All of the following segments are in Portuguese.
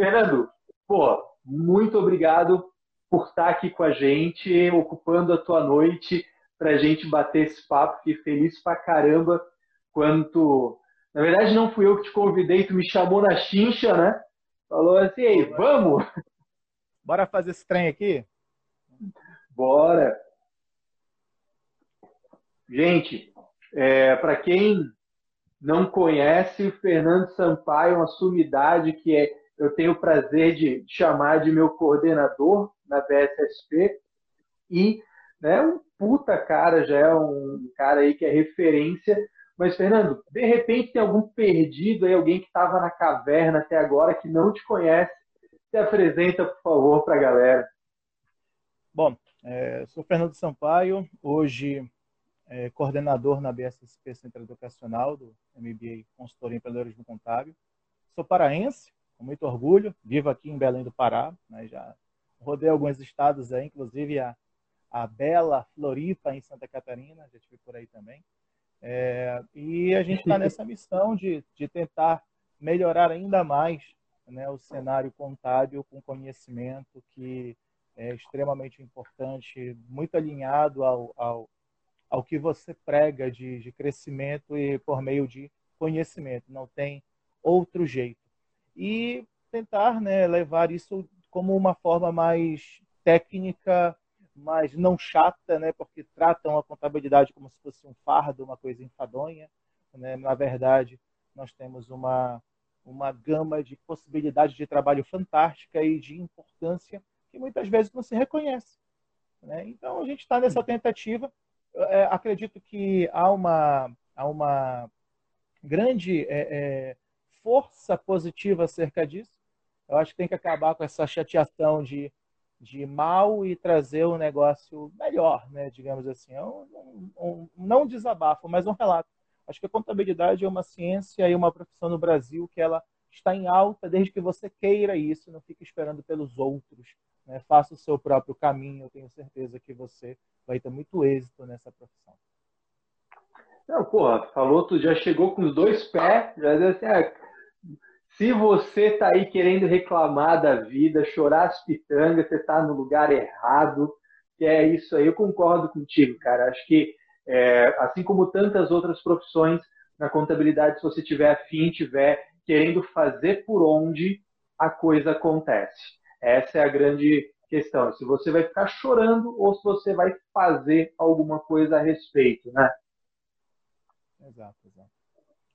Fernando, pô, muito obrigado por estar aqui com a gente, ocupando a tua noite para a gente bater esse papo. Fiquei feliz pra caramba quanto. Na verdade, não fui eu que te convidei, tu me chamou na chincha, né? Falou assim, Ei, vamos! Bora fazer esse trem aqui? Bora! Gente, é, para quem não conhece, o Fernando Sampaio é uma sumidade que é, eu tenho o prazer de chamar de meu coordenador na BSSP e né, um puta cara, já é um cara aí que é referência. Mas, Fernando, de repente tem algum perdido aí, alguém que estava na caverna até agora, que não te conhece. Se apresenta, por favor, para a galera. Bom, é, sou Fernando Sampaio, hoje é, coordenador na BSSP Centro Educacional do MBA Consultoria em Empreendedorismo Contábil. Sou paraense, com muito orgulho, vivo aqui em Belém do Pará, né, já rodei alguns estados aí, inclusive a, a bela Floripa em Santa Catarina, já estive por aí também. É, e a gente está nessa missão de, de tentar melhorar ainda mais né, o cenário contábil com conhecimento que é extremamente importante, muito alinhado ao, ao ao que você prega de, de crescimento e por meio de conhecimento. Não tem outro jeito. E tentar né, levar isso como uma forma mais técnica, mas não chata, né, porque tratam a contabilidade como se fosse um fardo, uma coisa enfadonha. Né? Na verdade, nós temos uma, uma gama de possibilidades de trabalho fantástica e de importância que muitas vezes não se reconhece. Né? Então, a gente está nessa tentativa é, acredito que há uma, há uma grande é, é, força positiva acerca disso. Eu acho que tem que acabar com essa chateação de, de mal e trazer um negócio melhor, né, digamos assim. É um, um, um, não um desabafo, mas um relato. Acho que a contabilidade é uma ciência e uma profissão no Brasil que ela está em alta desde que você queira isso, não fique esperando pelos outros. Né? Faça o seu próprio caminho, eu tenho certeza que você vai ter muito êxito nessa profissão. Não, porra, falou, tu já chegou com os dois pés, já disse ah, se você tá aí querendo reclamar da vida, chorar as pitangas, você tá no lugar errado, que é isso aí, eu concordo contigo, cara. Acho que, é, assim como tantas outras profissões na contabilidade, se você tiver afim, tiver querendo fazer por onde a coisa acontece. Essa é a grande questão. Se você vai ficar chorando ou se você vai fazer alguma coisa a respeito, né? Exato, exato.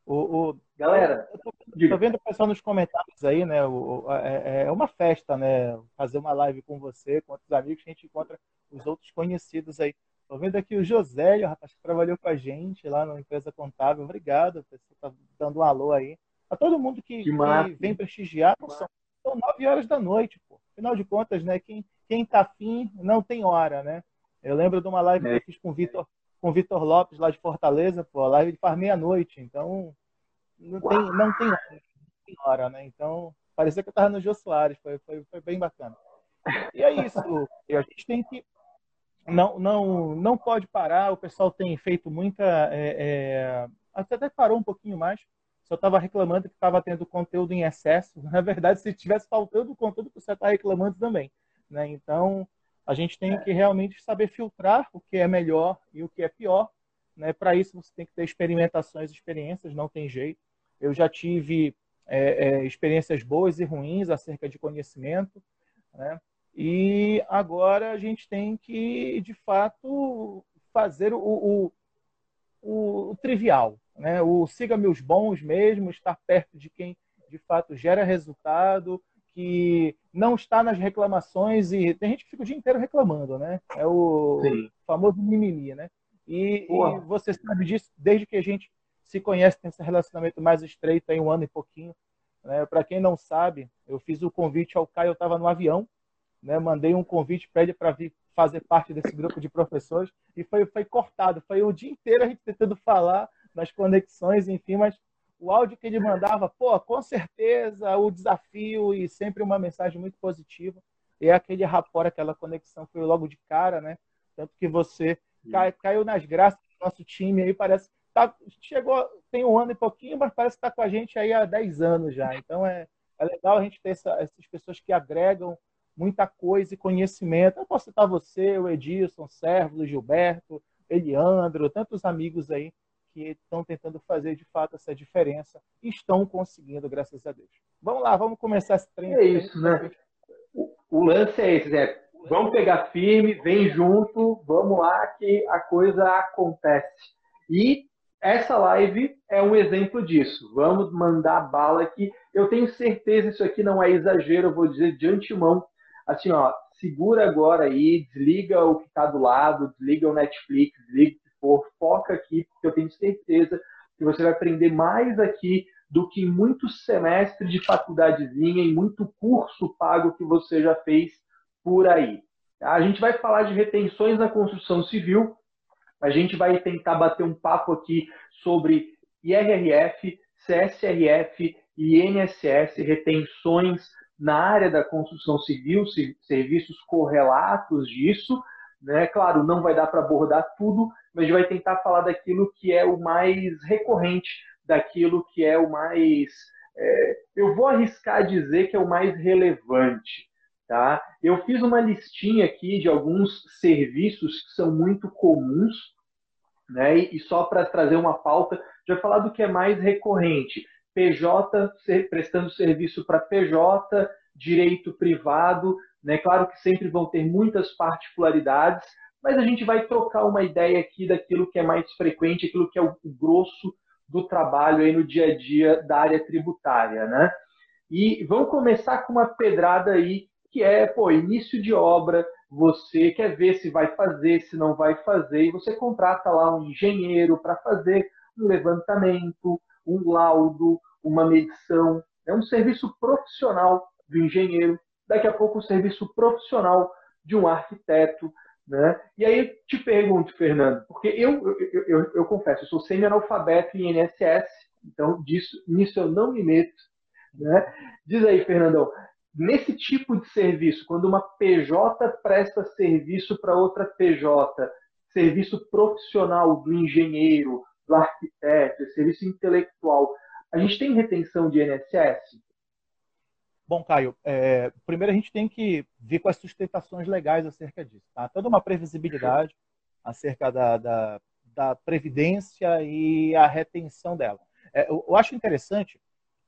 O, o, Galera, eu tô, tô, vendo o pessoal nos comentários aí, né? O, é, é, uma festa, né? Fazer uma live com você, com outros amigos, a gente encontra os outros conhecidos aí. Tô vendo aqui o Josélio, rapaz, que trabalhou com a gente lá na empresa contábil. Obrigado, você tá dando um alô aí. A todo mundo que, que, que vem prestigiar, são, são nove horas da noite, pô. Afinal de contas, né, quem, quem tá afim não tem hora, né? Eu lembro de uma live é. que eu fiz com o Vitor com Vitor Lopes lá de Fortaleza, pô, a live faz meia-noite, então não tem, não tem hora, né? Então, parecia que eu estava no Jô Soares, foi, foi, foi bem bacana. E é isso, a gente tem que não, não, não pode parar, o pessoal tem feito muita é, é, até parou um pouquinho mais, só estava reclamando que estava tendo conteúdo em excesso. Na verdade, se tivesse faltando conteúdo, você está reclamando também. Né? Então, a gente tem que realmente saber filtrar o que é melhor e o que é pior. Né? Para isso, você tem que ter experimentações, experiências, não tem jeito. Eu já tive é, é, experiências boas e ruins acerca de conhecimento. Né? E agora a gente tem que, de fato, fazer o, o, o, o trivial, né? O siga meus bons mesmo, estar perto de quem de fato gera resultado, que não está nas reclamações e tem gente que fica o dia inteiro reclamando, né? É o Sim. famoso mimimi, né? E, e, você sabe disso desde que a gente se conhece, tem esse relacionamento mais estreito aí um ano e pouquinho. Né? Para quem não sabe, eu fiz o convite ao Caio, eu estava no avião, né? Mandei um convite para ele para vir fazer parte desse grupo de professores e foi, foi cortado. Foi o dia inteiro a gente tentando falar nas conexões, enfim, mas o áudio que ele mandava, pô, com certeza o desafio e sempre uma mensagem muito positiva. E é aquele rapor, aquela conexão foi logo de cara, né? Tanto que você cai, caiu nas graças do nosso time aí, parece tá, chegou, tem um ano e pouquinho, mas parece que está com a gente aí há 10 anos já. Então é, é legal a gente ter essa, essas pessoas que agregam muita coisa e conhecimento. Eu posso citar você, o Edilson, Sérvulo, Gilberto, Eliandro, tantos amigos aí que estão tentando fazer de fato essa diferença e estão conseguindo, graças a Deus. Vamos lá, vamos começar esse treino. É isso, né? O, o lance é esse, Zé. Vamos pegar firme, vem junto, vamos lá que a coisa acontece. E essa live é um exemplo disso. Vamos mandar bala aqui. Eu tenho certeza, isso aqui não é exagero, eu vou dizer de antemão. Assim, ó, segura agora aí, desliga o que está do lado, desliga o Netflix, desliga for, foca aqui, porque eu tenho certeza que você vai aprender mais aqui do que muitos semestres de faculdadezinha e muito curso pago que você já fez por aí. Tá? A gente vai falar de retenções na construção civil, a gente vai tentar bater um papo aqui sobre IRRF, CSRF e INSS, retenções na área da construção civil, serviços correlatos disso. Né? Claro, não vai dar para abordar tudo, mas vai tentar falar daquilo que é o mais recorrente, daquilo que é o mais. É, eu vou arriscar dizer que é o mais relevante. Tá? Eu fiz uma listinha aqui de alguns serviços que são muito comuns, né? e só para trazer uma pauta, já falar do que é mais recorrente. PJ prestando serviço para PJ, direito privado, né? Claro que sempre vão ter muitas particularidades, mas a gente vai trocar uma ideia aqui daquilo que é mais frequente, aquilo que é o grosso do trabalho aí no dia a dia da área tributária, né? E vamos começar com uma pedrada aí que é, pô, início de obra, você quer ver se vai fazer, se não vai fazer, e você contrata lá um engenheiro para fazer um levantamento, um laudo, uma medição. É um serviço profissional do engenheiro, daqui a pouco um serviço profissional de um arquiteto. Né? E aí te pergunto, Fernando, porque eu, eu, eu, eu confesso, eu sou semi-analfabeto em INSS, então disso, nisso eu não me meto. Né? Diz aí, Fernandão, Nesse tipo de serviço, quando uma PJ presta serviço para outra PJ, serviço profissional do engenheiro, do arquiteto, serviço intelectual, a gente tem retenção de INSS? Bom, Caio, é, primeiro a gente tem que ver com as sustentações legais acerca disso. Tá? Toda uma previsibilidade acerca da, da, da previdência e a retenção dela. É, eu, eu acho interessante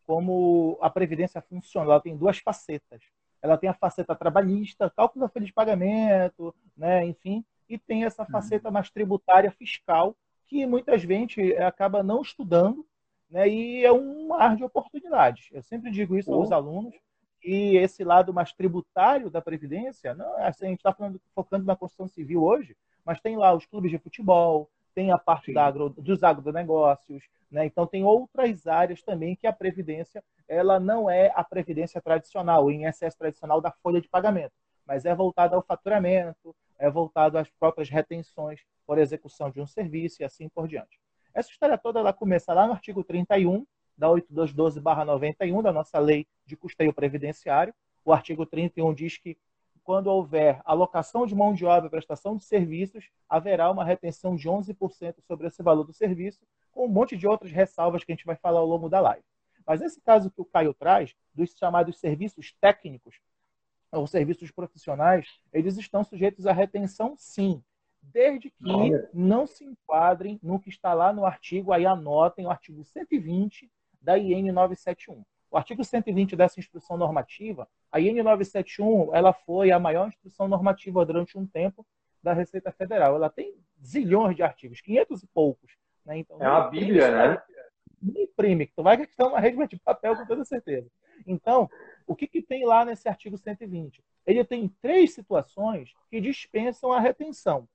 como a previdência funciona. Ela tem duas facetas. Ela tem a faceta trabalhista, cálculo da folha de pagamento, né, enfim, e tem essa uhum. faceta mais tributária fiscal que muitas vezes acaba não estudando, né, e é um mar de oportunidades. Eu sempre digo isso aos alunos e esse lado mais tributário da previdência, não, assim, a gente está focando na construção civil hoje, mas tem lá os clubes de futebol, tem a parte da agro, dos agronegócios, né? então tem outras áreas também que a Previdência ela não é a Previdência tradicional, o INSS tradicional da folha de pagamento, mas é voltada ao faturamento, é voltado às próprias retenções por execução de um serviço e assim por diante. Essa história toda ela começa lá no artigo 31 da 8212/91 da nossa lei de custeio previdenciário. O artigo 31 diz que quando houver alocação de mão de obra e prestação de serviços, haverá uma retenção de 11% sobre esse valor do serviço, com um monte de outras ressalvas que a gente vai falar ao longo da live. Mas nesse caso que o Caio traz, dos chamados serviços técnicos, ou serviços profissionais, eles estão sujeitos à retenção, sim, desde que não se enquadrem no que está lá no artigo, aí anotem o artigo 120 da IN 971. O artigo 120 dessa instrução normativa, a IN 971, ela foi a maior instrução normativa durante um tempo da Receita Federal. Ela tem zilhões de artigos, 500 e poucos. Né? Então, é uma bíblia, né? Me imprime, que tu vai gastar uma rede de papel com toda certeza. Então, o que, que tem lá nesse artigo 120? Ele tem três situações que dispensam a retenção.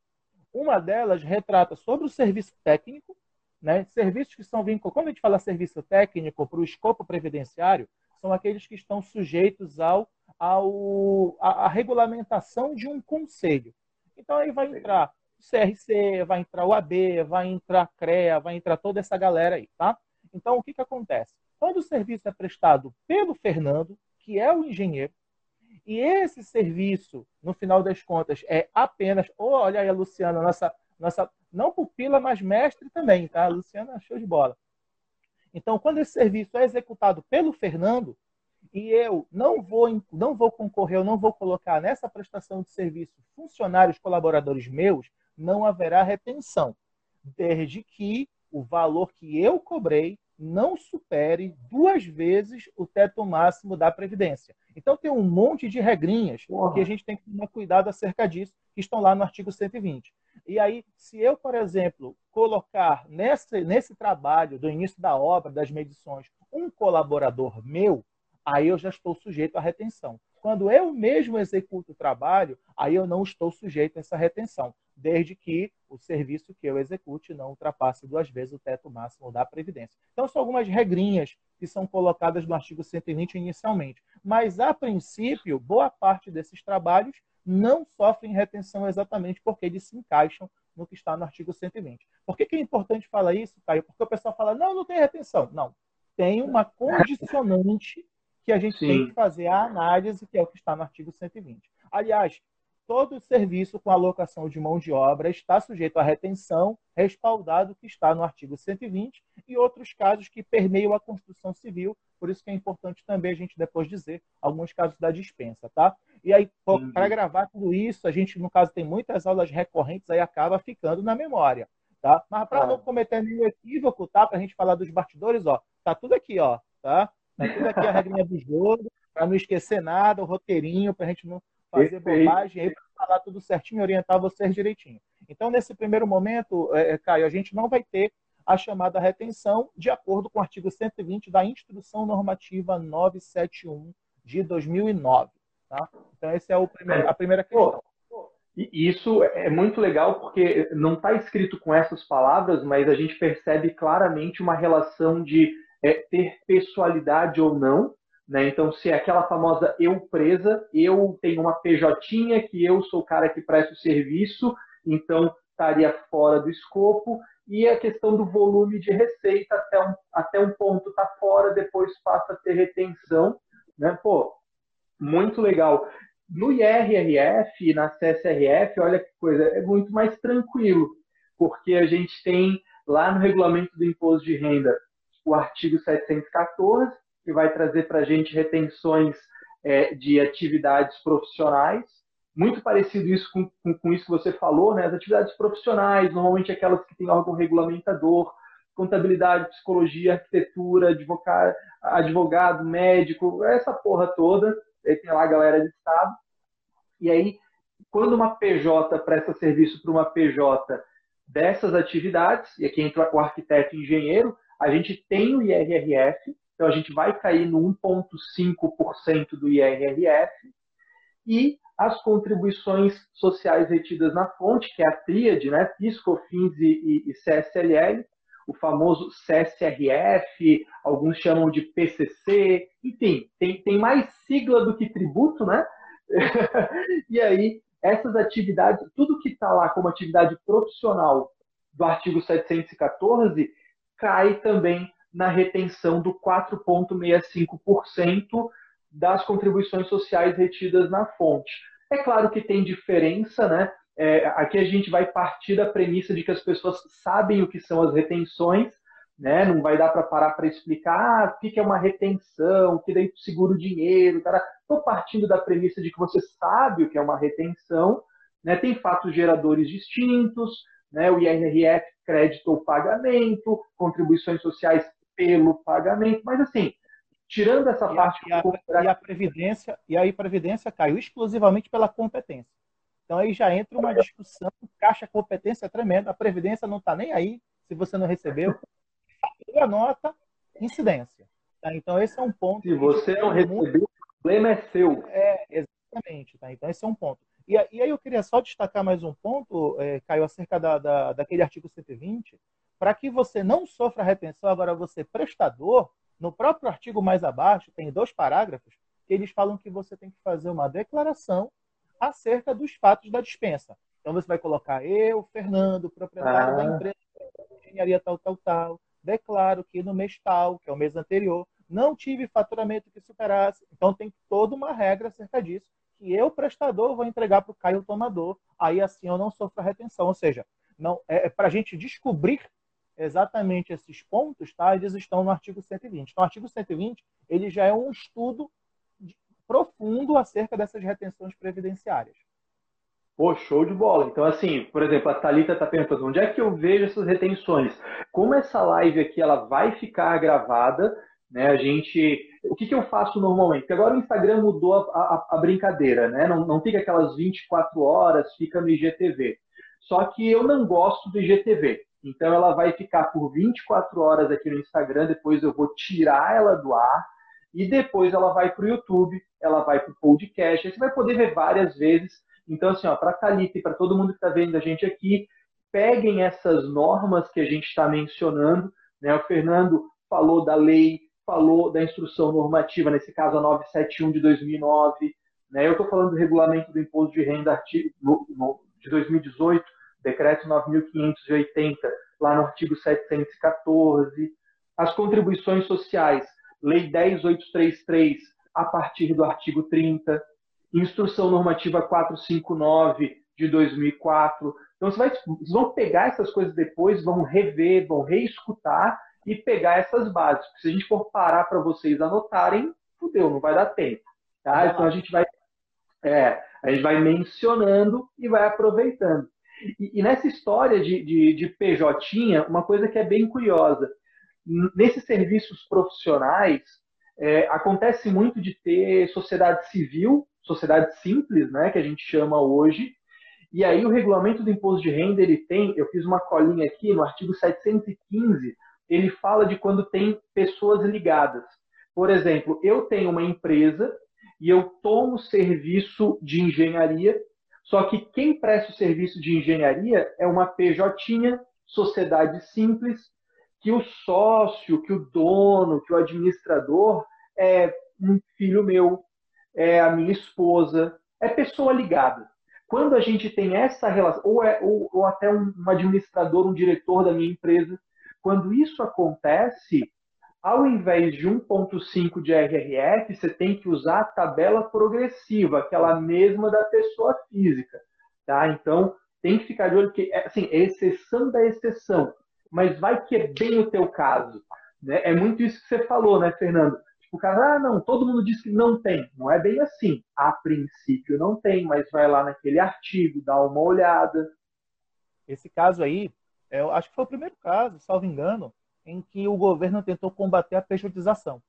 Uma delas retrata sobre o serviço técnico, né? Serviços que são vinculados, quando a gente fala serviço técnico para o escopo previdenciário, são aqueles que estão sujeitos ao, ao a, a, regulamentação de um conselho. Então aí vai entrar o CRC, vai entrar o AB, vai entrar a CREA, vai entrar toda essa galera aí, tá? Então o que, que acontece? Quando o serviço é prestado pelo Fernando, que é o engenheiro, e esse serviço, no final das contas, é apenas. Oh, olha aí a Luciana, nossa, nossa não pupila, mas mestre também, tá? A Luciana show de bola. Então, quando esse serviço é executado pelo Fernando, e eu não vou, não vou concorrer, eu não vou colocar nessa prestação de serviço funcionários, colaboradores meus, não haverá retenção, desde que o valor que eu cobrei não supere duas vezes o teto máximo da Previdência. Então, tem um monte de regrinhas Porra. que a gente tem que tomar cuidado acerca disso, que estão lá no artigo 120. E aí, se eu, por exemplo, colocar nesse, nesse trabalho do início da obra, das medições, um colaborador meu, aí eu já estou sujeito à retenção. Quando eu mesmo executo o trabalho, aí eu não estou sujeito a essa retenção, desde que o serviço que eu execute não ultrapasse duas vezes o teto máximo da Previdência. Então, são algumas regrinhas que são colocadas no artigo 120 inicialmente. Mas, a princípio, boa parte desses trabalhos não sofrem retenção exatamente porque eles se encaixam no que está no artigo 120. Por que, que é importante falar isso, Caio? Porque o pessoal fala, não, não tem retenção. Não, tem uma condicionante que a gente Sim. tem que fazer a análise, que é o que está no artigo 120. Aliás, todo serviço com alocação de mão de obra está sujeito à retenção, respaldado que está no artigo 120, e outros casos que permeiam a construção civil, por isso que é importante também a gente depois dizer alguns casos da dispensa, tá? E aí, uhum. para gravar tudo isso, a gente, no caso, tem muitas aulas recorrentes, aí acaba ficando na memória, tá? Mas para não cometer nenhum equívoco, tá? Para a gente falar dos bastidores, ó, tá tudo aqui, ó, tá? Tá tudo aqui a regrinha do jogo, para não esquecer nada, o roteirinho, para a gente não fazer Perfeito. bobagem, aí para falar tudo certinho orientar vocês direitinho. Então, nesse primeiro momento, é, é, Caio, a gente não vai ter a chamada retenção de acordo com o artigo 120 da Instrução Normativa 971 de 2009. Tá? Então, essa é o primeiro, a primeira questão. E isso é muito legal porque não está escrito com essas palavras, mas a gente percebe claramente uma relação de é, ter pessoalidade ou não. Né? Então, se é aquela famosa eu presa, eu tenho uma PJ que eu sou o cara que presta o serviço, então estaria fora do escopo. E a questão do volume de receita até um, até um ponto está fora, depois passa a ter retenção. Né? Pô, muito legal. No IRRF, na CSRF, olha que coisa, é muito mais tranquilo, porque a gente tem lá no regulamento do imposto de renda o artigo 714, que vai trazer para a gente retenções é, de atividades profissionais. Muito parecido isso com, com, com, isso que você falou, né? As atividades profissionais, normalmente aquelas que têm órgão regulamentador, contabilidade, psicologia, arquitetura, advogado, advogado médico, essa porra toda. Aí tem lá a galera de Estado. E aí, quando uma PJ presta serviço para uma PJ dessas atividades, e aqui entra o arquiteto e engenheiro, a gente tem o IRRF, então a gente vai cair no 1,5% do IRRF, e as contribuições sociais retidas na fonte, que é a tríade, né, PiscoFins e, e, e CSLL, o famoso CSRF, alguns chamam de PCC, enfim, tem, tem mais sigla do que tributo, né? e aí, essas atividades, tudo que está lá como atividade profissional do artigo 714, cai também na retenção do 4,65% das contribuições sociais retidas na fonte. É claro que tem diferença, né? É, aqui a gente vai partir da premissa de que as pessoas sabem o que são as retenções, né? Não vai dar para parar para explicar ah, o que é uma retenção, que daí segura o dinheiro. Estou partindo da premissa de que você sabe o que é uma retenção, né? Tem fatos geradores distintos, né? O IRRF crédito ou pagamento, contribuições sociais pelo pagamento, mas assim, tirando essa e parte a, e a, e previdência e aí previdência caiu exclusivamente pela competência. Então aí já entra uma discussão, caixa competência tremenda, a previdência não está nem aí se você não recebeu, a nota incidência. Tá? Então esse é um ponto. Se você não recebeu, muito... o problema é seu. É exatamente. Tá? Então esse é um ponto. E, e aí eu queria só destacar mais um ponto, é, Caio, acerca da, da, daquele artigo 120, para que você não sofra retenção, agora você prestador, no próprio artigo mais abaixo, tem dois parágrafos, que eles falam que você tem que fazer uma declaração acerca dos fatos da dispensa. Então você vai colocar eu, Fernando, proprietário ah. da empresa, engenharia tal, tal, tal, declaro que no mês tal, que é o mês anterior, não tive faturamento que superasse. Então tem toda uma regra acerca disso que eu, prestador, vou entregar para o Caio tomador. Aí assim eu não sofro a retenção. Ou seja, não é, é para a gente descobrir exatamente esses pontos, tá? Eles estão no artigo 120. Então, o artigo 120, ele já é um estudo profundo acerca dessas retenções previdenciárias. Pô, show de bola. Então, assim, por exemplo, a Thalita está perguntando onde é que eu vejo essas retenções? Como essa live aqui ela vai ficar gravada, né? A gente. O que, que eu faço normalmente? Porque agora o Instagram mudou a, a, a brincadeira, né? Não, não fica aquelas 24 horas, fica no IGTV. Só que eu não gosto do IGTV. Então ela vai ficar por 24 horas aqui no Instagram, depois eu vou tirar ela do ar e depois ela vai para o YouTube, ela vai para o podcast. Aí você vai poder ver várias vezes. Então, assim, para a Thalita e para todo mundo que está vendo a gente aqui, peguem essas normas que a gente está mencionando. Né? O Fernando falou da lei, falou da instrução normativa, nesse caso a 971 de 2009. Né? Eu estou falando do regulamento do imposto de renda de 2018 decreto 9.580, lá no artigo 714, as contribuições sociais, lei 10833, a partir do artigo 30, instrução normativa 459 de 2004. Então, você vai, vocês vão pegar essas coisas depois, vão rever, vão reescutar e pegar essas bases. Porque se a gente for parar para vocês anotarem, fudeu, não vai dar tempo. Tá? Então, a gente vai, é, a gente vai mencionando e vai aproveitando. E, e nessa história de, de, de PJ, uma coisa que é bem curiosa. Nesses serviços profissionais, é, acontece muito de ter sociedade civil, sociedade simples, né, que a gente chama hoje, e aí o regulamento do imposto de renda, ele tem, eu fiz uma colinha aqui, no artigo 715, ele fala de quando tem pessoas ligadas. Por exemplo, eu tenho uma empresa e eu tomo serviço de engenharia só que quem presta o serviço de engenharia é uma PJ, sociedade simples, que o sócio, que o dono, que o administrador é um filho meu, é a minha esposa, é pessoa ligada. Quando a gente tem essa relação, ou, é, ou, ou até um, um administrador, um diretor da minha empresa, quando isso acontece, ao invés de 1.5 de RRF, você tem que usar a tabela progressiva, aquela mesma da pessoa física. Tá? Então, tem que ficar de olho que assim, é exceção da exceção, mas vai que é bem o teu caso. Né? É muito isso que você falou, né, Fernando? Tipo, o cara, ah, não, todo mundo diz que não tem. Não é bem assim. A princípio não tem, mas vai lá naquele artigo, dá uma olhada. Esse caso aí, eu acho que foi o primeiro caso, salvo engano, em que o governo tentou combater a pejotização.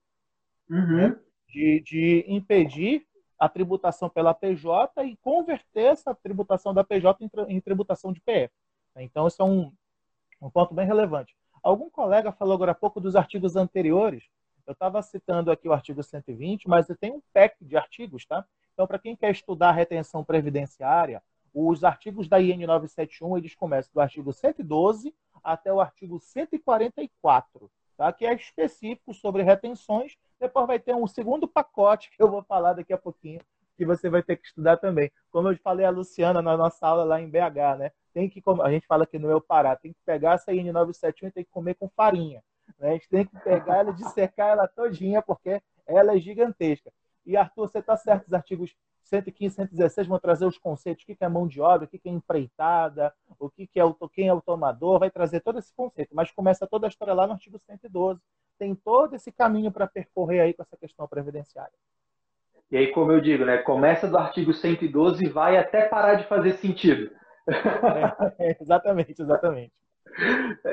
Uhum. Né? De, de impedir a tributação pela PJ e converter essa tributação da PJ em, tributação de PF. Então, isso é um, um ponto bem relevante. Algum colega falou agora há pouco dos artigos anteriores. Eu estava citando aqui o artigo 120, mas tem um pack de artigos, tá? Então, para quem quer estudar a retenção previdenciária, os artigos da IN 971, eles começam do artigo 112 até o artigo 144, tá? que é específico sobre retenções. Depois vai ter um segundo pacote que eu vou falar daqui a pouquinho, que você vai ter que estudar também. Como eu falei a Luciana na nossa aula lá em BH, né? Tem que a gente fala aqui no meu Pará, tem que pegar essa IN 971 e tem que comer com farinha. Né? A gente tem que pegar ela, dissecar ela todinha, porque ela é gigantesca. E Arthur, você está certo, os artigos 115, 116 vão trazer os conceitos, o que é mão de obra, o que é empreitada, o que é o, quem é o tomador, vai trazer todo esse conceito, mas começa toda a história lá no artigo 112. Tem todo esse caminho para percorrer aí com essa questão previdenciária. E aí, como eu digo, né, começa do artigo 112 e vai até parar de fazer sentido. É, exatamente, exatamente.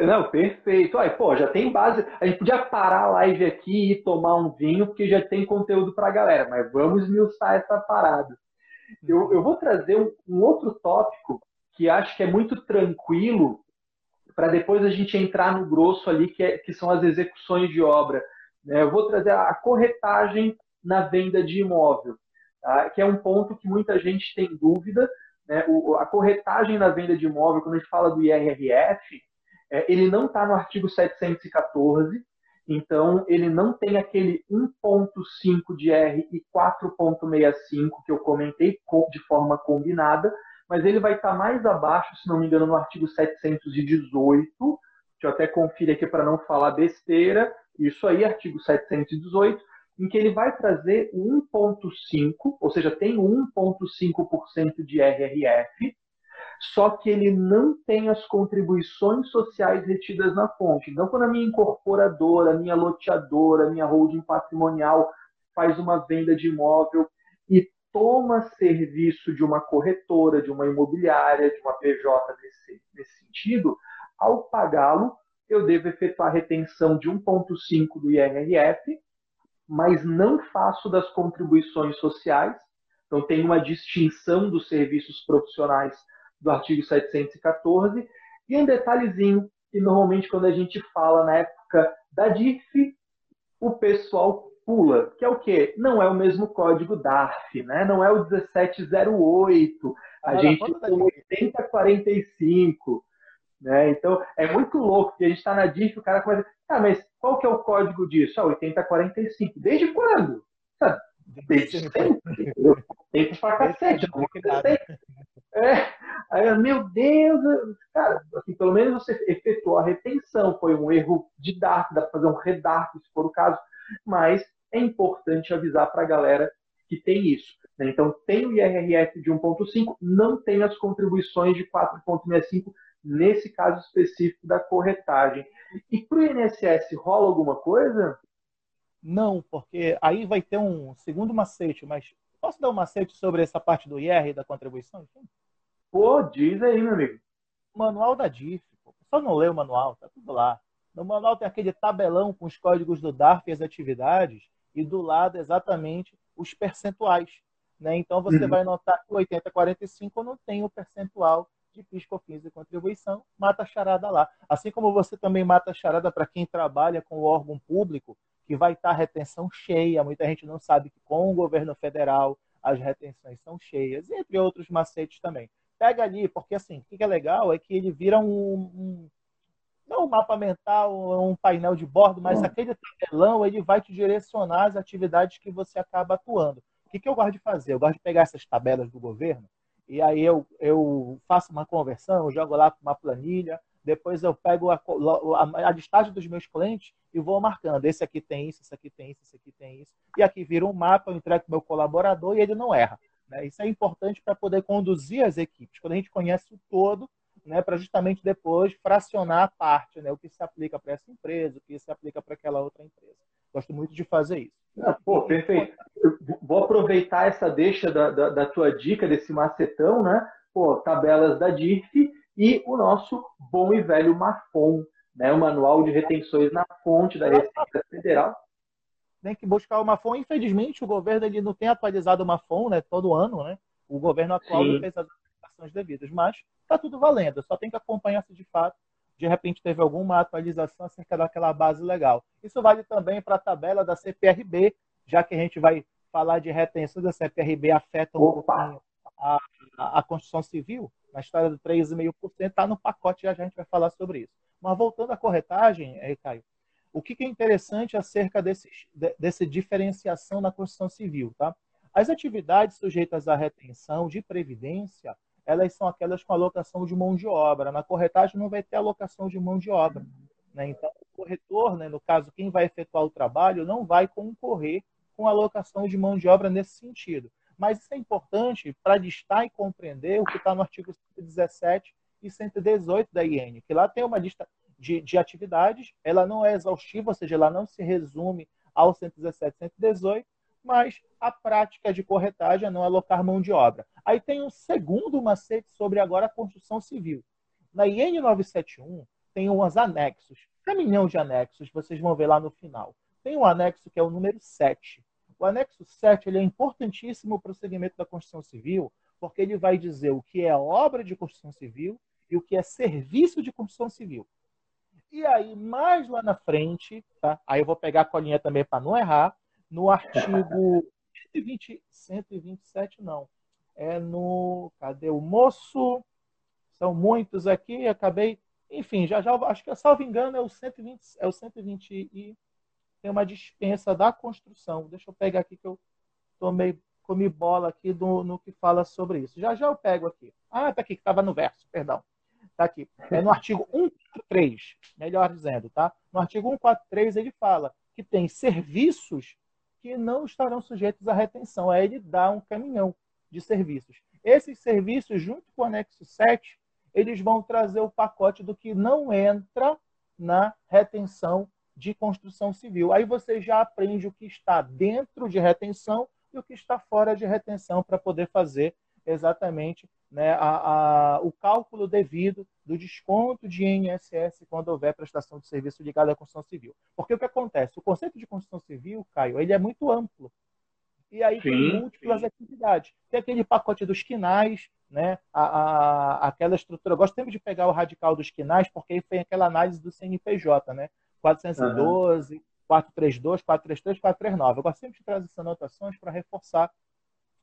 Não, perfeito. Aí, pô, já tem base. A gente podia parar a live aqui e tomar um vinho, porque já tem conteúdo para a galera, mas vamos esmiuçar essa parada. Eu, eu vou trazer um, um outro tópico que acho que é muito tranquilo para depois a gente entrar no grosso ali, que, é, que são as execuções de obra. Né? Eu vou trazer a corretagem na venda de imóvel, tá? que é um ponto que muita gente tem dúvida. Né? O, a corretagem na venda de imóvel, quando a gente fala do IRRF, é, ele não está no artigo 714, então ele não tem aquele 1.5 de R e 4.65 que eu comentei de forma combinada, mas ele vai estar tá mais abaixo, se não me engano, no artigo 718. Deixa eu até conferir aqui para não falar besteira. Isso aí, artigo 718, em que ele vai trazer o 1,5, ou seja, tem 1,5% de RRF, só que ele não tem as contribuições sociais retidas na fonte. Então, quando a minha incorporadora, a minha loteadora, a minha holding patrimonial faz uma venda de imóvel e toma serviço de uma corretora, de uma imobiliária, de uma PJ nesse, nesse sentido, ao pagá-lo, eu devo efetuar a retenção de 1,5 do IRRF, mas não faço das contribuições sociais. Então, tem uma distinção dos serviços profissionais do artigo 714. E um detalhezinho, que normalmente quando a gente fala na época da DIF, o pessoal pula, que é o quê? Não é o mesmo código DARF, né? não é o 1708, a gente tem o 8045. Né? Então, é muito louco que a gente está na DIF o cara começa, ah, mas qual que é o código disso? Ah, 8045. Desde quando? Desde sempre. Tempo pra cacete. É. Aí, meu Deus, cara, assim, pelo menos você efetuou a retenção, foi um erro de dá para fazer um redarf se for o caso, mas é importante avisar para a galera que tem isso. Né? Então, tem o IRRF de 1,5, não tem as contribuições de 4,65 nesse caso específico da corretagem. E para o INSS rola alguma coisa? Não, porque aí vai ter um segundo macete, mas posso dar um macete sobre essa parte do IR e da contribuição? Pô, diz aí, meu amigo. Manual da DIF. Só não lê o manual, tá tudo lá. No manual tem aquele tabelão com os códigos do DARF e as atividades e do lado exatamente os percentuais. Né? Então você uhum. vai notar que o 8045 não tem o percentual de PIS, COFINS e contribuição, mata a charada lá. Assim como você também mata a charada para quem trabalha com o órgão público, que vai estar retenção cheia. Muita gente não sabe que com o governo federal as retenções são cheias, entre outros macetes também. Pega ali, porque assim, o que é legal é que ele vira um, um não um mapa mental, um painel de bordo, mas hum. aquele tabelão ele vai te direcionar as atividades que você acaba atuando. O que, que eu gosto de fazer? Eu gosto de pegar essas tabelas do governo e aí eu, eu faço uma conversão, jogo lá para uma planilha, depois eu pego a, a, a listagem dos meus clientes e vou marcando. Esse aqui tem isso, esse aqui tem isso, esse aqui tem isso. E aqui vira um mapa, eu entrego para o meu colaborador e ele não erra. Né? Isso é importante para poder conduzir as equipes. Quando a gente conhece o todo, né, para justamente depois fracionar a parte, né, o que se aplica para essa empresa, o que se aplica para aquela outra empresa. Gosto muito de fazer isso. Ah, pô, perfeito. Vou aproveitar essa deixa da, da, da, tua dica desse macetão, né? Pô, tabelas da DIRF e o nosso bom e velho MAFON, né? O Manual de Retenções na Fonte da Receita Federal. Tem que buscar o MAFON. Infelizmente, o governo ele não tem atualizado o MAFON né, todo ano, né? O governo atual Sim. não fez as atualizações devidas, mas está tudo valendo. Só tem que acompanhar se de fato de repente teve alguma atualização acerca daquela base legal. Isso vale também para a tabela da CPRB, já que a gente vai falar de retenção da CPRB afeta um Opa. pouquinho a, a, a, Constituição Civil, na história do 3,5%, está no pacote, já a gente vai falar sobre isso. Mas voltando à corretagem, é, Caio, o que, é interessante acerca desse, dessa diferenciação na Constituição Civil, tá? As atividades sujeitas à retenção de previdência, elas são aquelas com alocação de mão de obra. Na corretagem não vai ter alocação de mão de obra. Né? Então, o corretor, né, no caso, quem vai efetuar o trabalho, não vai concorrer com alocação de mão de obra nesse sentido. Mas isso é importante para listar e compreender o que está no artigo 117 e 118 da IN, que lá tem uma lista de, de atividades, ela não é exaustiva, ou seja, ela não se resume ao 117 e 118, mas a prática de corretagem é não alocar mão de obra. Aí tem um segundo macete sobre agora a construção civil. Na IN 971 tem uns anexos, caminhão de anexos, vocês vão ver lá no final. Tem um anexo que é o número 7. O anexo 7 ele é importantíssimo para o segmento da construção civil, porque ele vai dizer o que é obra de construção civil e o que é serviço de construção civil. E aí, mais lá na frente, tá? aí eu vou pegar a colinha também para não errar, no artigo 120, 127, não. É no. Cadê o moço? São muitos aqui, acabei. Enfim, já já, acho que, salvo engano, é o 120, é o 120 e tem uma dispensa da construção. Deixa eu pegar aqui que eu tomei, comi bola aqui do, no que fala sobre isso. Já já eu pego aqui. Ah, tá aqui, que estava no verso, perdão. Tá aqui. É no artigo 143, melhor dizendo, tá? No artigo 143 ele fala que tem serviços que não estarão sujeitos à retenção. Aí ele dá um caminhão de serviços. Esses serviços, junto com o anexo 7, eles vão trazer o pacote do que não entra na retenção de construção civil. Aí você já aprende o que está dentro de retenção e o que está fora de retenção para poder fazer exatamente né, a, a, o cálculo devido do desconto de INSS quando houver prestação de serviço ligada à construção civil. Porque o que acontece? O conceito de construção civil, Caio, ele é muito amplo. E aí sim, tem múltiplas sim. atividades. Tem aquele pacote dos quinais, né? A, a, aquela estrutura. Eu gosto sempre de pegar o radical dos quinais, porque aí tem aquela análise do CNPJ, né? 412, uhum. 432, 433, 439. Eu gosto sempre de trazer essas anotações para reforçar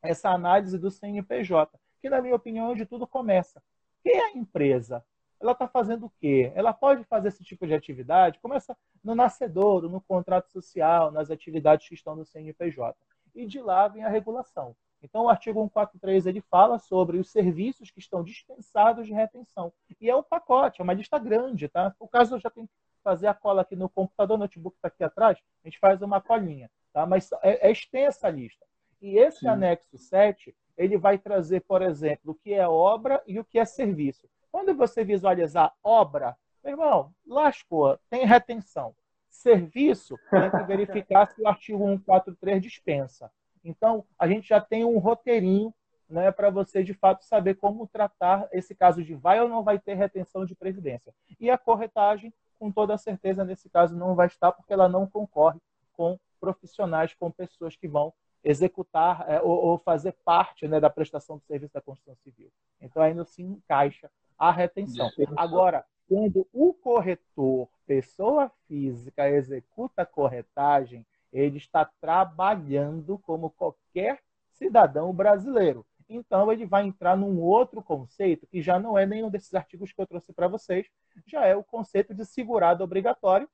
essa análise do CNPJ, na minha opinião, é onde tudo começa. Quem é a empresa? Ela está fazendo o quê? Ela pode fazer esse tipo de atividade? Começa no nascedouro, no contrato social, nas atividades que estão no CNPJ. E de lá vem a regulação. Então, o artigo 143 ele fala sobre os serviços que estão dispensados de retenção. E é um pacote, é uma lista grande, tá? O caso eu já tenho que fazer a cola aqui no computador, notebook está aqui atrás, a gente faz uma colinha, tá? Mas é, é extensa a lista. E esse Sim. anexo 7, ele vai trazer, por exemplo, o que é obra e o que é serviço. Quando você visualizar obra, meu irmão, lascou, tem retenção. Serviço, tem que verificar se o artigo 143 dispensa. Então, a gente já tem um roteirinho né, para você, de fato, saber como tratar esse caso de vai ou não vai ter retenção de previdência. E a corretagem, com toda certeza, nesse caso, não vai estar, porque ela não concorre com profissionais, com pessoas que vão executar é, ou, ou, fazer parte né, da prestação do serviço da construção civil. Então, ainda se encaixa a retenção. Agora, quando o corretor, pessoa física, executa a corretagem, ele está trabalhando como qualquer cidadão brasileiro. Então, ele vai entrar num outro conceito, que já não é nenhum desses artigos que eu trouxe para vocês, já é o conceito de segurado obrigatório.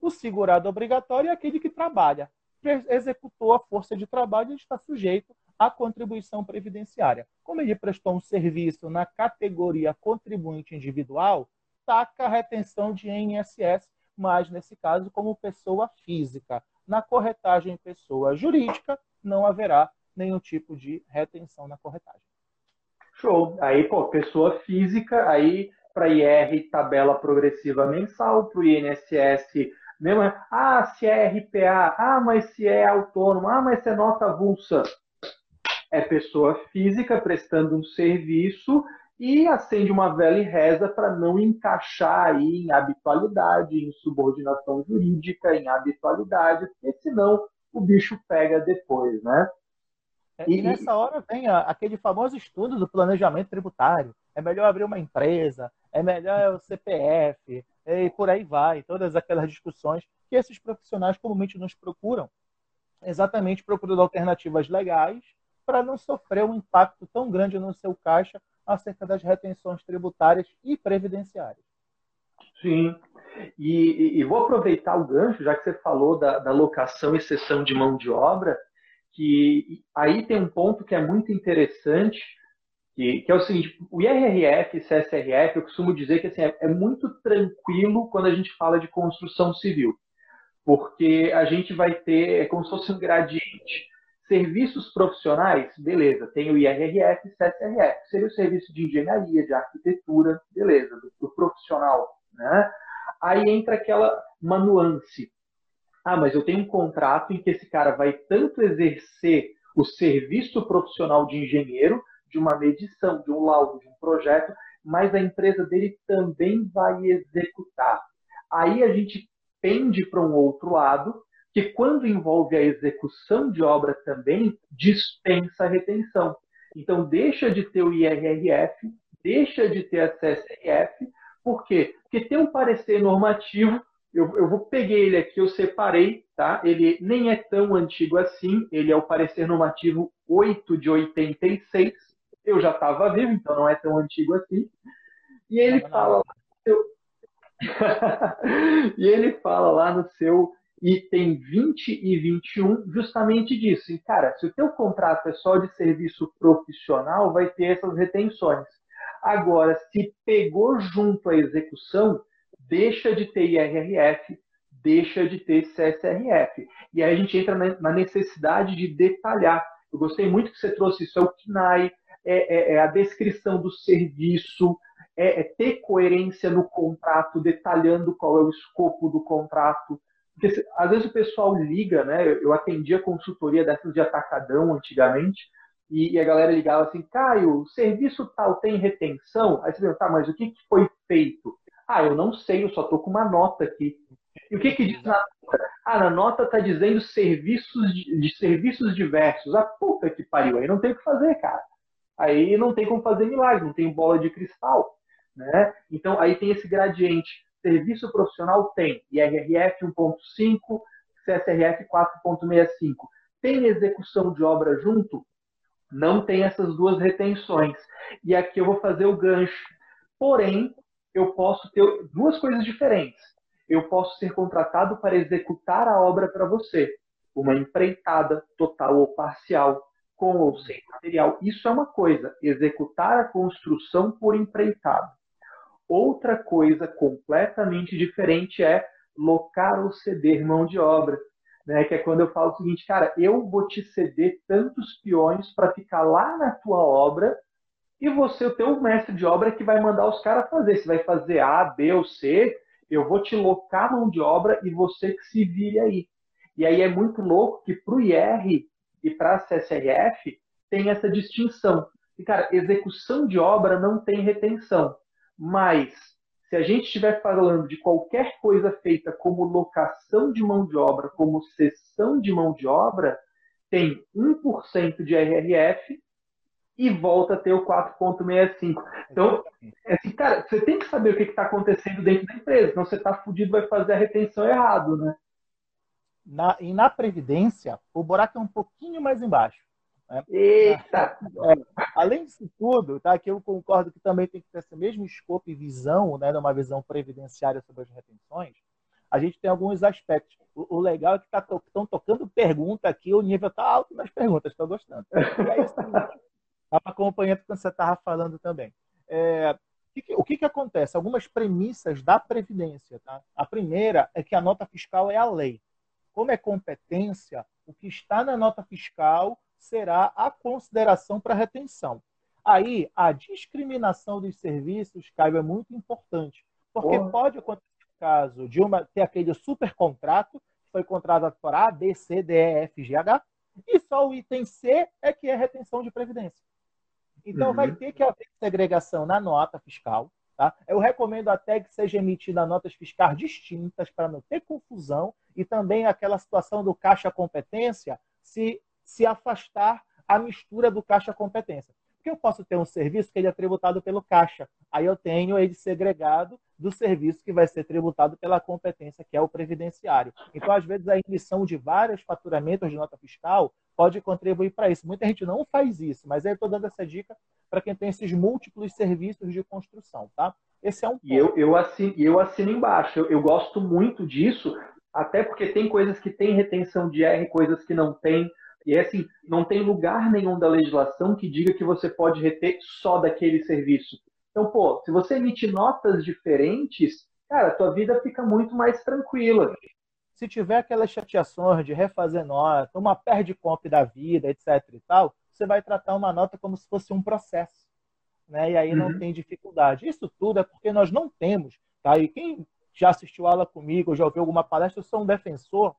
O segurado obrigatório é aquele que trabalha executou a força de trabalho, ele está sujeito à contribuição previdenciária. Como ele prestou um serviço na categoria contribuinte individual, taca a retenção de INSS, mas nesse caso como pessoa física. Na corretagem pessoa jurídica, não haverá nenhum tipo de retenção na corretagem. Show. Aí, pô, pessoa física, aí para IR tabela progressiva mensal, para o INSS mesmo, ah, se é RPA, ah, mas se é autônomo, ah, mas se é nota avulsa. É pessoa física prestando um serviço e acende uma vela e reza para não encaixar aí em habitualidade, em subordinação jurídica, em habitualidade, porque senão o bicho pega depois, né? É, e, e nessa hora vem aquele famoso estudo do planejamento tributário. É melhor abrir uma empresa, é melhor o CPF, e por aí vai, todas aquelas discussões que esses profissionais comumente nos procuram, exatamente procurando alternativas legais para não sofrer um impacto tão grande no seu caixa acerca das retenções tributárias e previdenciárias. Sim. E, e, vou aproveitar o gancho, já que você falou da, da locação e cessão de mão de obra, que aí tem um ponto que é muito interessante, que, que, é o seguinte, o IRRF e CSRF, eu costumo dizer que assim, é, é, muito tranquilo quando a gente fala de construção civil, porque a gente vai ter, é como se fosse um gradiente. Serviços profissionais, beleza, tem o IRRF e CSRF, seria o serviço de engenharia, de arquitetura, beleza, do, do profissional. Né? Aí entra aquela uma nuance. Ah, mas eu tenho um contrato em que esse cara vai tanto exercer o serviço profissional de engenheiro, de uma medição, de um laudo, de um projeto, mas a empresa dele também vai executar. Aí a gente pende para um outro lado, que quando envolve a execução de obra também, dispensa a retenção. Então deixa de ter o IRRF, deixa de ter a CSRF, por quê? Porque tem um parecer normativo, eu, eu vou peguei ele aqui, eu separei, tá? Ele nem é tão antigo assim, ele é o parecer normativo 8 de 86, eu já estava vivo, então não é tão antigo assim. E ele fala lá no seu... e ele fala lá no seu item 20 e 21 justamente disso. E, cara, se o teu contrato é só de serviço profissional, vai ter essas retenções. Agora, se pegou junto à execução, deixa de ter IRRF, deixa de ter CSRF. E aí a gente entra na necessidade de detalhar. Eu gostei muito que você trouxe isso, é o CNAE, é, é, é a descrição do serviço, é, é, ter coerência no contrato, detalhando qual é o escopo do contrato. Porque às vezes o pessoal liga, né? Eu atendia consultoria dessas de atacadão antigamente, e, a galera ligava assim, Caio, o serviço tal tem retenção? Aí você pergunta, tá, mas o que, que foi feito? Ah, eu não sei, eu só estou com uma nota aqui. E o que, que diz na nota? Ah, na nota está dizendo serviços de, de, serviços diversos. Ah, puta que pariu, aí não tem o que fazer, cara. Aí não tem como fazer milagre, não tem bola de cristal. Né? Então, aí tem esse gradiente. Serviço profissional tem IRRF 1.5, CSRF 4.65. Tem execução de obra junto? Não tem essas duas retenções. E aqui eu vou fazer o gancho. Porém, eu posso ter duas coisas diferentes. Eu posso ser contratado para executar a obra para você, uma empreitada total ou parcial, com ou sem material. Isso é uma coisa, executar a construção por empreitada. Outra coisa completamente diferente é locar ou ceder mão de obra. Né? Que é quando eu falo o seguinte, cara, eu vou te ceder tantos peões para ficar lá na tua obra e você, o teu mestre de obra, é que vai mandar os caras fazer. Você vai fazer A, B ou C, eu vou te locar mão de obra e você que se vire aí. E aí é muito louco que para o IR e para a CSRF tem essa distinção. E, cara, execução de obra não tem retenção. Mas, se a gente estiver falando de qualquer coisa feita como locação de mão de obra, como cessão de mão de obra, tem 1% de RRF e volta a ter o 4,65. Então, é assim, cara, você tem que saber o que está acontecendo dentro da empresa, senão você está fudido vai fazer a retenção errado, né? Na, e na Previdência, o buraco é um pouquinho mais embaixo. Né? Eita! É, além disso tudo, tá, que eu concordo que também tem que ter esse mesmo escopo e visão, né, numa visão previdenciária sobre as retenções, a gente tem alguns aspectos. O, o legal é que estão tá to tocando pergunta aqui, o nível está alto nas perguntas, estou gostando. E aí, estava acompanhando quando você estava falando também. É, o, que, o que, que acontece? Algumas premissas da Previdência. Tá? A primeira é que a nota fiscal é a lei. Como é competência, o que está na nota fiscal será a consideração para retenção. Aí, a discriminação dos serviços, Caio, é muito importante, porque Porra. pode acontecer o caso de uma, ter aquele super contrato, que foi contratado por A, B, C, D, E, F, G, H, e só o item C é que é retenção de previdência. Então, uhum. vai ter que haver segregação na nota fiscal. Tá? Eu recomendo até que seja emitida notas fiscais distintas para não ter confusão e também aquela situação do caixa competência, se se afastar a mistura do caixa competência. Porque eu posso ter um serviço que ele é tributado pelo caixa. Aí eu tenho ele segregado do serviço que vai ser tributado pela competência, que é o previdenciário. Então, às vezes, a emissão de vários faturamentos de nota fiscal pode contribuir para isso. Muita gente não faz isso, mas aí eu estou dando essa dica para quem tem esses múltiplos serviços de construção, tá? Esse é um ponto. E eu, eu, assino, eu assino embaixo. Eu, eu gosto muito disso, até porque tem coisas que têm retenção de R, coisas que não têm. E é assim, não tem lugar nenhum da legislação que diga que você pode reter só daquele serviço. Então, pô, se você emite notas diferentes, cara, a tua vida fica muito mais tranquila. Se tiver aquelas chateações de refazer nota, uma perde comp da vida, etc e tal, você vai tratar uma nota como se fosse um processo. Né? E aí não uhum. tem dificuldade. Isso tudo é porque nós não temos, tá? E quem já assistiu aula comigo, já ouviu alguma palestra, eu sou um defensor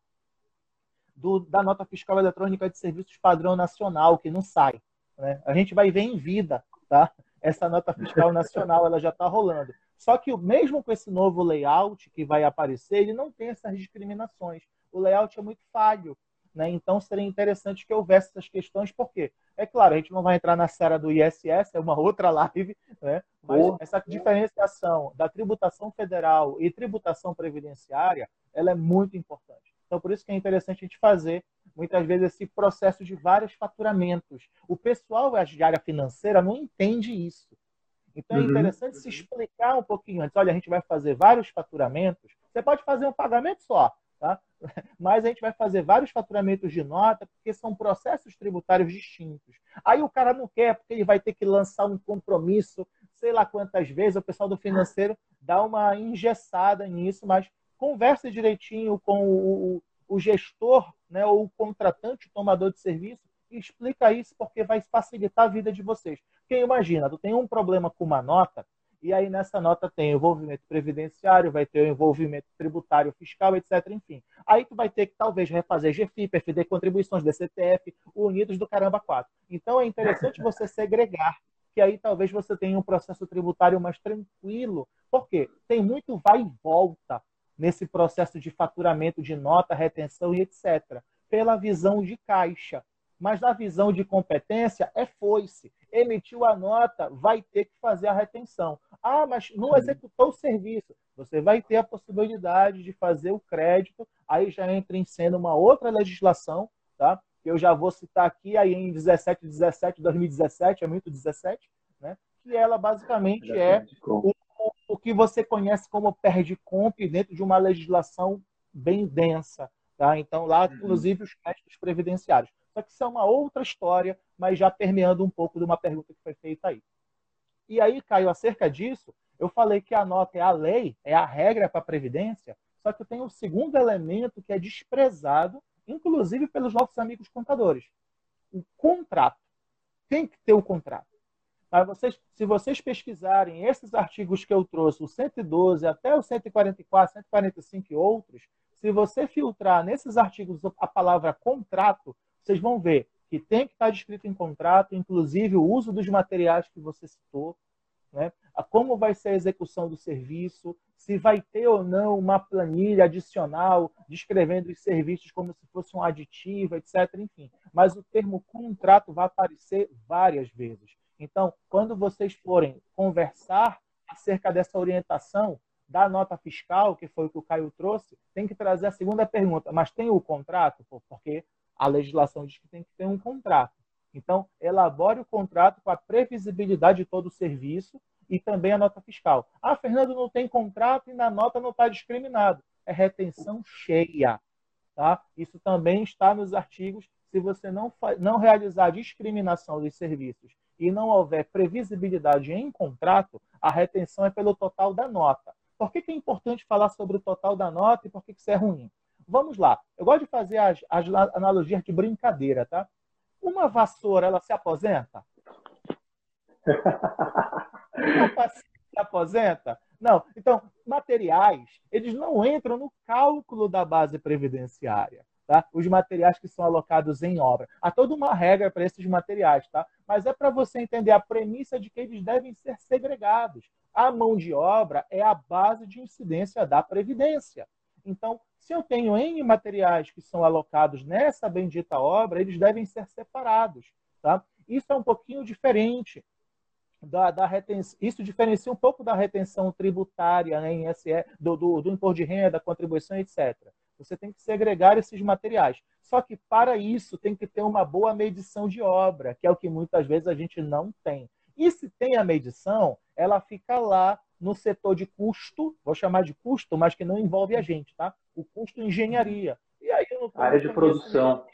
do, da nota fiscal eletrônica de serviços padrão nacional, que não sai. Né? A gente vai ver em vida, tá? Essa nota fiscal nacional ela já está rolando. Só que mesmo com esse novo layout que vai aparecer, ele não tem essas discriminações. O layout é muito falho. Né? Então seria interessante que houvesse essas questões, porque é claro, a gente não vai entrar na série do ISS, é uma outra live, né? mas oh. essa diferenciação da tributação federal e tributação previdenciária ela é muito importante. Então, por isso que é interessante a gente fazer, muitas vezes, esse processo de vários faturamentos. O pessoal de área financeira não entende isso. Então, é uhum. interessante uhum. se explicar um pouquinho antes. Olha, a gente vai fazer vários faturamentos. Você pode fazer um pagamento só, tá? Mas a gente vai fazer vários faturamentos de nota, porque são processos tributários distintos. Aí o cara não quer, porque ele vai ter que lançar um compromisso, sei lá quantas vezes. O pessoal do financeiro dá uma engessada nisso, mas converse direitinho com o, o gestor, né, ou o contratante, o tomador de serviço, explica isso porque vai facilitar a vida de vocês. Porque imagina, tu tem um problema com uma nota, e aí nessa nota tem envolvimento previdenciário, vai ter o envolvimento tributário, fiscal, etc. Enfim. Aí tu vai ter que talvez refazer GFIP, FD contribuições, DCTF, unidos do caramba 4. Então é interessante você segregar, que aí talvez você tenha um processo tributário mais tranquilo. Por quê? Tem muito vai e volta nesse processo de faturamento de nota, retenção e etc. Pela visão de caixa. Mas na visão de competência é foice. Emitiu a nota, vai ter que fazer a retenção. Ah, mas não executou o serviço. Você vai ter a possibilidade de fazer o crédito. Aí já entra em cena uma outra legislação, tá? Que eu já vou citar aqui aí em 17, 17, 2017, é muito 17, né? Que ela basicamente é o, o que você conhece como perde comp dentro de uma legislação bem densa, tá? Então lá, uhum. inclusive os créditos previdenciários. Só que isso é uma outra história, mas já permeando um pouco de uma pergunta que foi feita aí. E aí, Caio, acerca disso, eu falei que a nota é a lei, é a regra para a Previdência, só que tem um segundo elemento que é desprezado, inclusive pelos nossos amigos contadores. O contrato. Tem que ter o contrato. Mas vocês, se vocês pesquisarem esses artigos que eu trouxe, o 112 até o 144, 145 e outros, se você filtrar nesses artigos a palavra contrato, vocês vão ver que tem que estar descrito em contrato, inclusive o uso dos materiais que você citou, né? como vai ser a execução do serviço, se vai ter ou não uma planilha adicional descrevendo os serviços como se fosse um aditivo, etc. Enfim, mas o termo contrato vai aparecer várias vezes. Então, quando vocês forem conversar acerca dessa orientação da nota fiscal, que foi o que o Caio trouxe, tem que trazer a segunda pergunta, mas tem o contrato? Porque a legislação diz que tem que ter um contrato. Então, elabore o contrato com a previsibilidade de todo o serviço e também a nota fiscal. Ah, Fernando, não tem contrato e na nota não está discriminado. É retenção cheia. Tá? Isso também está nos artigos. Se você não, não realizar discriminação dos serviços e não houver previsibilidade em contrato, a retenção é pelo total da nota. Por que, que é importante falar sobre o total da nota e por que, que isso é ruim? Vamos lá. Eu gosto de fazer as, as analogias de brincadeira, tá? Uma vassoura, ela se aposenta? Uma se aposenta? Não. Então, materiais, eles não entram no cálculo da base previdenciária. Tá? Os materiais que são alocados em obra. Há toda uma regra para esses materiais, tá? mas é para você entender a premissa de que eles devem ser segregados. A mão de obra é a base de incidência da Previdência. Então, se eu tenho N materiais que são alocados nessa bendita obra, eles devem ser separados. Tá? Isso é um pouquinho diferente da, da retenção. Isso diferencia um pouco da retenção tributária né, em SE, do, do, do imposto de renda, contribuição, etc. Você tem que segregar esses materiais. Só que para isso tem que ter uma boa medição de obra, que é o que muitas vezes a gente não tem. E se tem a medição, ela fica lá no setor de custo, vou chamar de custo, mas que não envolve a gente, tá? O custo engenharia. E aí eu área de produção.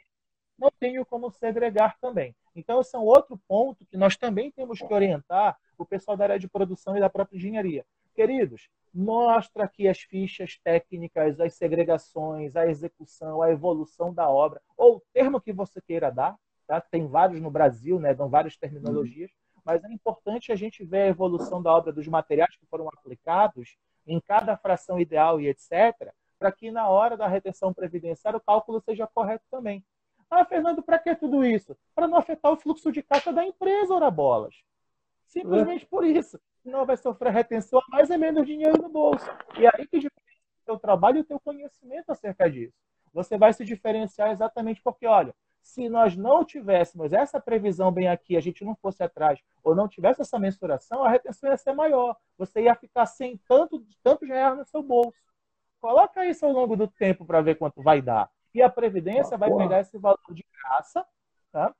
Não tenho como segregar também. Então, esse é um outro ponto que nós também temos que orientar o pessoal da área de produção e da própria engenharia. Queridos, mostra aqui as fichas técnicas, as segregações, a execução, a evolução da obra, ou o termo que você queira dar, tá? Tem vários no Brasil, né? Dão várias terminologias mas é importante a gente ver a evolução da obra dos materiais que foram aplicados em cada fração ideal e etc., para que na hora da retenção previdenciária o cálculo seja correto também. Ah, Fernando, para que tudo isso? Para não afetar o fluxo de caixa da empresa, ora bolas. Simplesmente por isso. Senão vai sofrer retenção a mais e menos dinheiro no bolso. E aí que diferencia o teu trabalho e o teu conhecimento acerca disso. Você vai se diferenciar exatamente porque, olha, se nós não tivéssemos essa previsão bem aqui, a gente não fosse atrás, ou não tivesse essa mensuração, a retenção ia ser maior. Você ia ficar sem tanto, tanto reais no seu bolso. Coloca isso ao longo do tempo para ver quanto vai dar. E a Previdência ah, vai porra. pegar esse valor de graça, tá?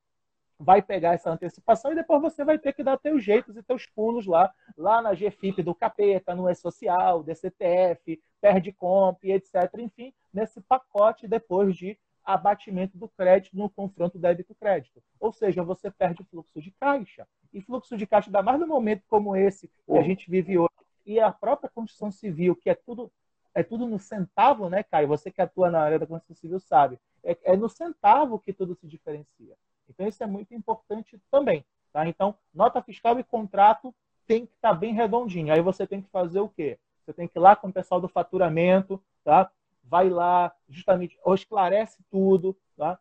vai pegar essa antecipação e depois você vai ter que dar teus jeitos e teus pulos lá, lá na GFIP do capeta, no E-Social, DCTF, perde comp, etc. Enfim, nesse pacote depois de abatimento do crédito no confronto débito-crédito. Ou seja, você perde o fluxo de caixa. E fluxo de caixa, ainda mais no momento como esse que a gente vive hoje, e a própria Constituição Civil, que é tudo é tudo no centavo, né, Caio? Você que atua na área da Constituição Civil sabe. É, é no centavo que tudo se diferencia. Então, isso é muito importante também. Tá? Então, nota fiscal e contrato tem que estar tá bem redondinho. Aí você tem que fazer o quê? Você tem que ir lá com o pessoal do faturamento, tá? Vai lá, justamente, ou esclarece tudo, tá?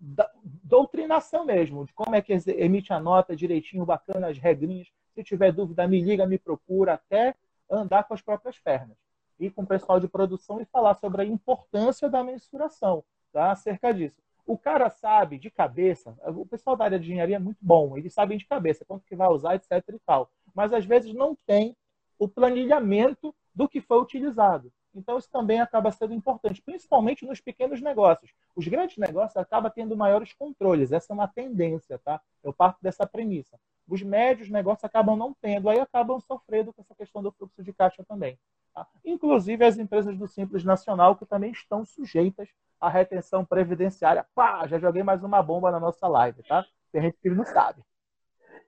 doutrinação mesmo, de como é que emite a nota direitinho, bacana, as regrinhas. Se tiver dúvida, me liga, me procura, até andar com as próprias pernas. Ir com o pessoal de produção e falar sobre a importância da mensuração, tá? acerca disso. O cara sabe de cabeça, o pessoal da área de engenharia é muito bom, eles sabem de cabeça quanto que vai usar, etc e tal. Mas às vezes não tem o planilhamento do que foi utilizado. Então, isso também acaba sendo importante, principalmente nos pequenos negócios. Os grandes negócios acabam tendo maiores controles, essa é uma tendência, tá? Eu parto dessa premissa. Os médios negócios acabam não tendo, aí acabam sofrendo com essa questão do fluxo de caixa também. Tá? Inclusive as empresas do Simples Nacional, que também estão sujeitas à retenção previdenciária. Pá, já joguei mais uma bomba na nossa live, tá? Tem gente que não sabe.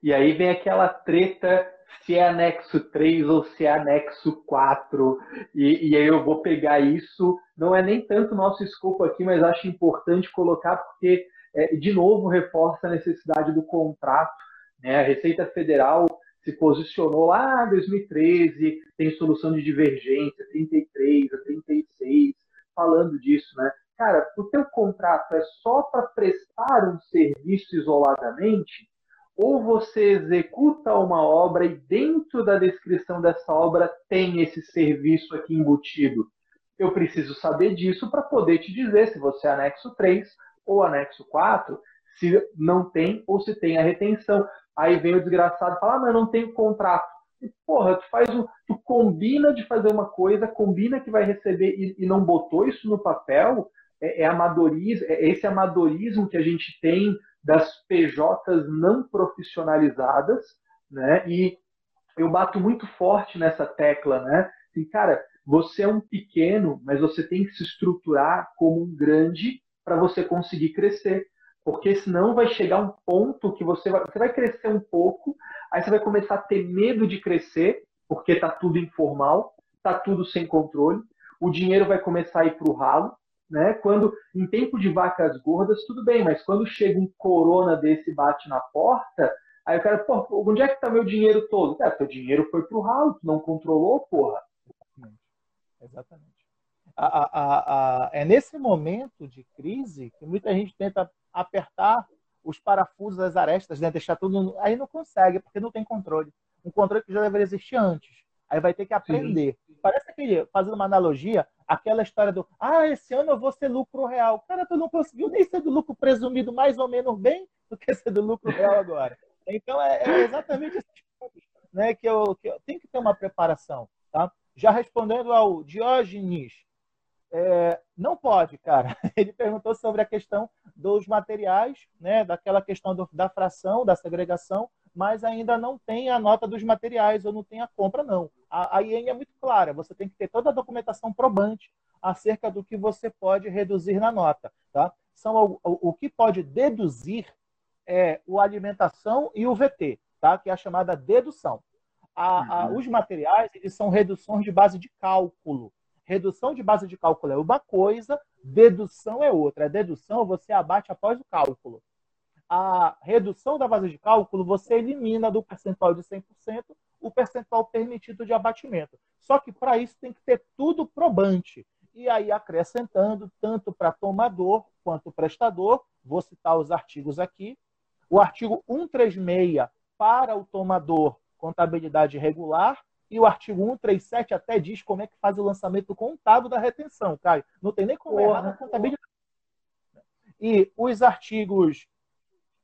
E aí vem aquela treta se é anexo 3 ou se é anexo 4. E, e aí eu vou pegar isso. Não é nem tanto nosso escopo aqui, mas acho importante colocar, porque, é, de novo, reforça a necessidade do contrato. Né? A Receita Federal se posicionou lá em 2013, tem solução de divergência, 33 a 36, falando disso, né? Cara, o teu contrato é só para prestar um serviço isoladamente, ou você executa uma obra e dentro da descrição dessa obra tem esse serviço aqui embutido. Eu preciso saber disso para poder te dizer se você é anexo 3 ou anexo 4, se não tem ou se tem a retenção. Aí vem o desgraçado e fala, ah, mas não tem contrato. E, porra, tu faz um, tu combina de fazer uma coisa, combina que vai receber e, e não botou isso no papel, é, é amadorismo, é esse amadorismo que a gente tem das PJs não profissionalizadas, né? E eu bato muito forte nessa tecla, né? Assim, cara, você é um pequeno, mas você tem que se estruturar como um grande para você conseguir crescer. Porque senão vai chegar um ponto que você vai, você vai crescer um pouco, aí você vai começar a ter medo de crescer, porque tá tudo informal, tá tudo sem controle, o dinheiro vai começar a ir para o ralo, né? Quando em tempo de vacas gordas, tudo bem, mas quando chega um corona desse bate na porta, aí o cara, pô, onde é que tá meu dinheiro todo? É, teu dinheiro foi pro ralo, tu não controlou, porra. Exatamente. A, a, a, é nesse momento de crise que muita gente tenta apertar os parafusos, as arestas, né? deixar tudo. Aí não consegue, porque não tem controle. Um controle que já deveria existir antes. Aí vai ter que aprender. Sim. Parece aquele, fazendo uma analogia, aquela história do ah, esse ano eu vou ser lucro real. Cara, tu não conseguiu nem ser do lucro presumido mais ou menos bem do que ser do lucro real agora. Então é, é exatamente esses pontos né, que, eu, que eu tenho que ter uma preparação. Tá? Já respondendo ao Diógenes, é, não pode, cara. Ele perguntou sobre a questão dos materiais, né, daquela questão do, da fração, da segregação, mas ainda não tem a nota dos materiais ou não tem a compra, não. A, a IEN é muito clara, você tem que ter toda a documentação probante acerca do que você pode reduzir na nota. Tá? São o, o, o que pode deduzir é o alimentação e o VT, tá? que é a chamada dedução. A, a, uhum. os materiais eles são reduções de base de cálculo. Redução de base de cálculo é uma coisa, dedução é outra. A dedução você abate após o cálculo a redução da base de cálculo, você elimina do percentual de 100% o percentual permitido de abatimento. Só que para isso tem que ter tudo probante. E aí acrescentando tanto para tomador quanto prestador, vou citar os artigos aqui. O artigo 136 para o tomador, contabilidade regular, e o artigo 137 até diz como é que faz o lançamento contábil da retenção, Caio. Não tem nem como errar na contabilidade. E os artigos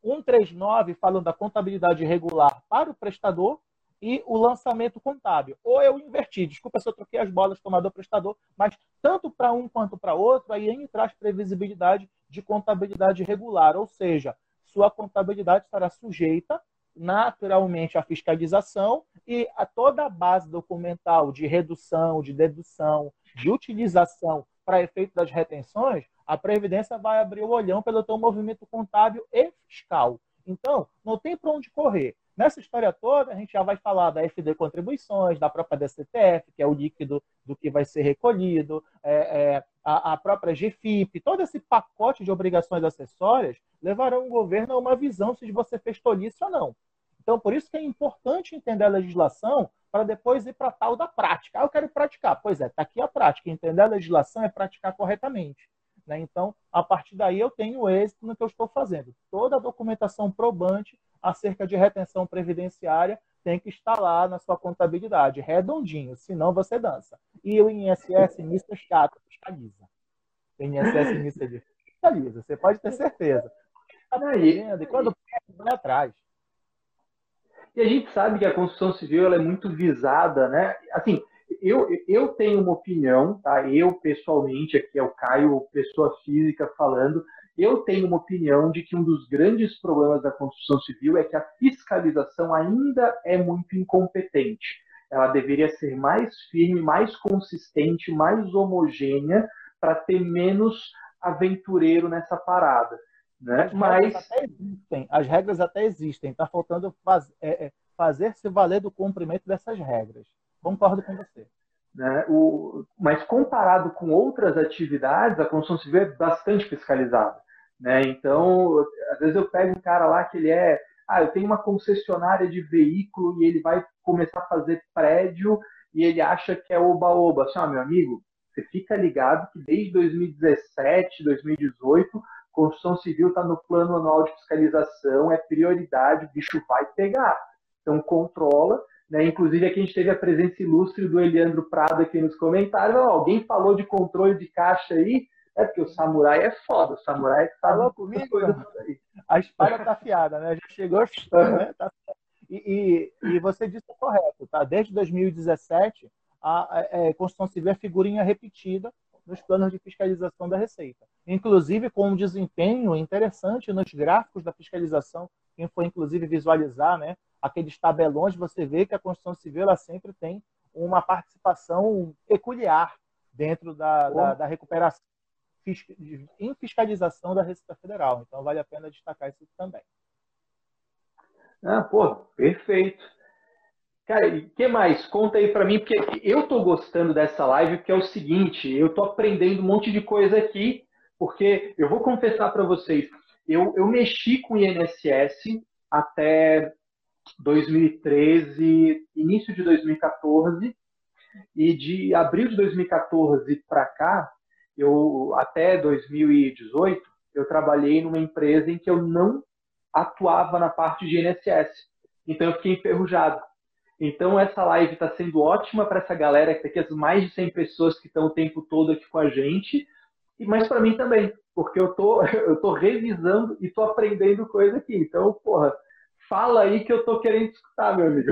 139 falando da contabilidade regular para o prestador e o lançamento contábil. Ou eu inverti, desculpa se eu troquei as bolas tomador-prestador, mas tanto para um quanto para outro, a IN traz previsibilidade de contabilidade regular, ou seja, sua contabilidade estará sujeita naturalmente à fiscalização e a toda a base documental de redução, de dedução, de utilização para efeito das retenções a Previdência vai abrir o olhão pelo teu movimento contábil e fiscal. Então, não tem para onde correr. Nessa história toda, a gente já vai falar da FD Contribuições, da própria DCTF, que é o líquido do que vai ser recolhido, é, é, a, a própria GFIP, todo esse pacote de obrigações acessórias levarão o governo a uma visão se você fez tolice ou não. Então, por isso que é importante entender a legislação para depois ir para tal da prática. Ah, eu quero praticar. Pois é, está aqui a prática. Entender a legislação é praticar corretamente. Né? Então, a partir daí, eu tenho êxito no que eu estou fazendo. Toda a documentação probante acerca de retenção previdenciária tem que estar lá na sua contabilidade, redondinho, senão você dança. E o INSS é chato, fiscaliza. O INSS é fiscaliza, você pode ter certeza. Tá e quando perde, vai atrás. E a gente sabe que a construção civil é muito visada, né? Assim, eu, eu tenho uma opinião, tá? Eu, pessoalmente, aqui é o Caio, pessoa física falando, eu tenho uma opinião de que um dos grandes problemas da construção civil é que a fiscalização ainda é muito incompetente. Ela deveria ser mais firme, mais consistente, mais homogênea, para ter menos aventureiro nessa parada. Né? As Mas regras até existem, as regras até existem. Está faltando faz, é, é, fazer se valer do cumprimento dessas regras. Concordo com você. Né? O, mas comparado com outras atividades, a construção civil é bastante fiscalizada. Né? Então, às vezes eu pego um cara lá que ele é, ah, eu tenho uma concessionária de veículo e ele vai começar a fazer prédio e ele acha que é oba-oba. Assim, ah, meu amigo, você fica ligado que desde 2017, 2018, construção civil está no plano anual de fiscalização, é prioridade, o bicho vai pegar. Então, controla né? Inclusive, aqui a gente teve a presença ilustre do Eliandro Prado aqui nos comentários. Oh, alguém falou de controle de caixa aí? É porque o samurai é foda, o samurai é que tá falou comigo. A espada tá afiada, né? Já chegou, né? Tá... E, e, e, você disse correto, tá? Desde 2017, a, a, a é, Constituição Civil é figurinha repetida nos planos de fiscalização da Receita. Inclusive com um desempenho interessante nos gráficos da fiscalização, quem foi inclusive visualizar, né? Aqueles tabelões, você vê que a Constituição Civil ela sempre tem uma participação peculiar dentro da, da, da recuperação em fiscalização da Receita Federal. Então, vale a pena destacar isso também. Ah, pô, perfeito. Cara, o que mais? Conta aí para mim, porque eu tô gostando dessa live, porque é o seguinte, eu tô aprendendo um monte de coisa aqui, porque eu vou confessar para vocês, eu, eu mexi com o INSS até 2013, início de 2014, e de abril de 2014 para cá, eu até 2018, eu trabalhei numa empresa em que eu não atuava na parte de INSS. Então eu fiquei enferrujado. Então essa live está sendo ótima para essa galera que tem aqui, as mais de 100 pessoas que estão o tempo todo aqui com a gente, mas para mim também, porque eu tô eu tô revisando e tô aprendendo coisa aqui. Então, porra, Fala aí que eu tô querendo escutar, meu amigo.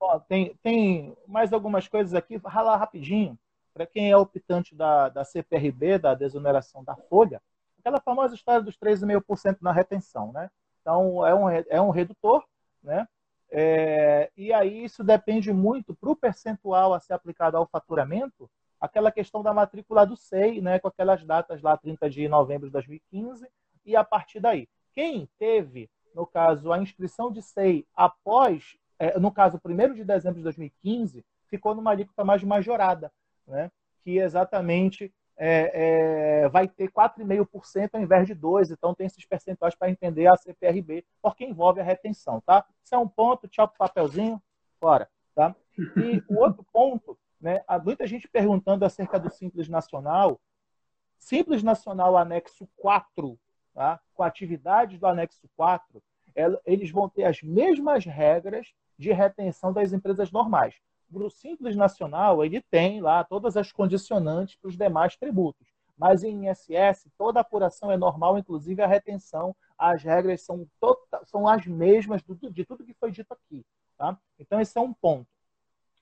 Ó, tem, tem mais algumas coisas aqui, ralar rapidinho. Para quem é optante da, da CPRB, da desoneração da folha, aquela famosa história dos 3,5% na retenção, né? Então, é um, é um redutor, né? É, e aí isso depende muito para o percentual a ser aplicado ao faturamento, aquela questão da matrícula do SEI, né, com aquelas datas lá 30 de novembro de 2015 e a partir daí. Quem teve no caso, a inscrição de SEI após, é, no caso, 1 de dezembro de 2015, ficou numa alíquota mais majorada, né? que exatamente é, é, vai ter 4,5% ao invés de 2%. Então, tem esses percentuais para entender a CPRB, porque envolve a retenção. Tá? Isso é um ponto, tchau para papelzinho, fora. Tá? E o outro ponto, né, há muita gente perguntando acerca do Simples Nacional. Simples Nacional anexo 4 tá? com atividades do anexo 4, eles vão ter as mesmas regras de retenção das empresas normais. O Simples Nacional, ele tem lá todas as condicionantes para os demais tributos. Mas em ISS, toda apuração é normal, inclusive a retenção, as regras são, tota, são as mesmas de tudo que foi dito aqui. Tá? Então, esse é um ponto.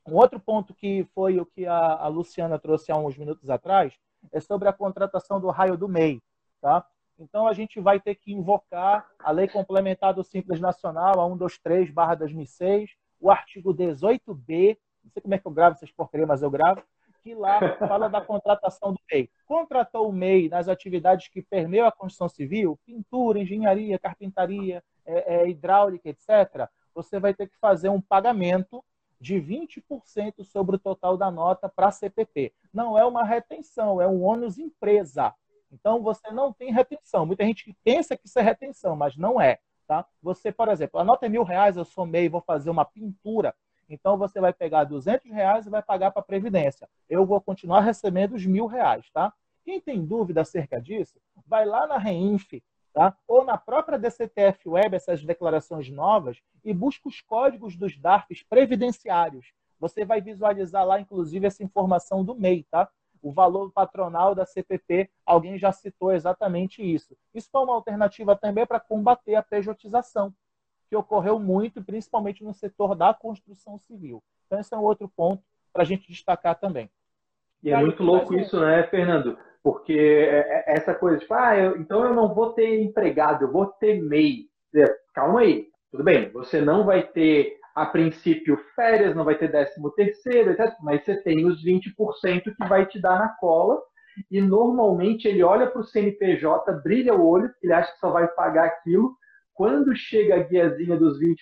Um outro ponto que foi o que a, Luciana trouxe há uns minutos atrás é sobre a contratação do raio do MEI. Tá? Então, a gente vai ter que invocar a Lei Complementar do Simples Nacional, a 123-2006, o artigo 18b, não sei como é que eu gravo essas porcarias, mas eu gravo, que lá fala da contratação do MEI. Contratou o MEI nas atividades que permeiam a construção civil, pintura, engenharia, carpintaria, é, é, hidráulica, etc., você vai ter que fazer um pagamento de 20% sobre o total da nota para CPP. Não é uma retenção, é um ônus empresa. Então, você não tem retenção. Muita gente pensa que isso é retenção, mas não é. Tá? Você, por exemplo, a nota é mil reais, eu somei, vou fazer uma pintura. Então, você vai pegar 200 reais e vai pagar para a Previdência. Eu vou continuar recebendo os mil reais. Tá? Quem tem dúvida acerca disso, vai lá na Reinf, tá? ou na própria DCTF Web, essas declarações novas, e busca os códigos dos DARFs previdenciários. Você vai visualizar lá, inclusive, essa informação do MEI, tá? O valor patronal da CPP, alguém já citou exatamente isso. Isso foi uma alternativa também para combater a pejotização, que ocorreu muito, principalmente no setor da construção civil. Então, esse é um outro ponto para a gente destacar também. E é muito louco isso, né, Fernando? Porque é, é essa coisa, tipo, ah, eu, então eu não vou ter empregado, eu vou ter MEI. Calma aí, tudo bem, você não vai ter, a princípio, férias, não vai ter décimo terceiro, etc. Mas você tem os 20% que vai te dar na cola, e normalmente ele olha para o CNPJ, brilha o olho, ele acha que só vai pagar aquilo. Quando chega a guiazinha dos 20%,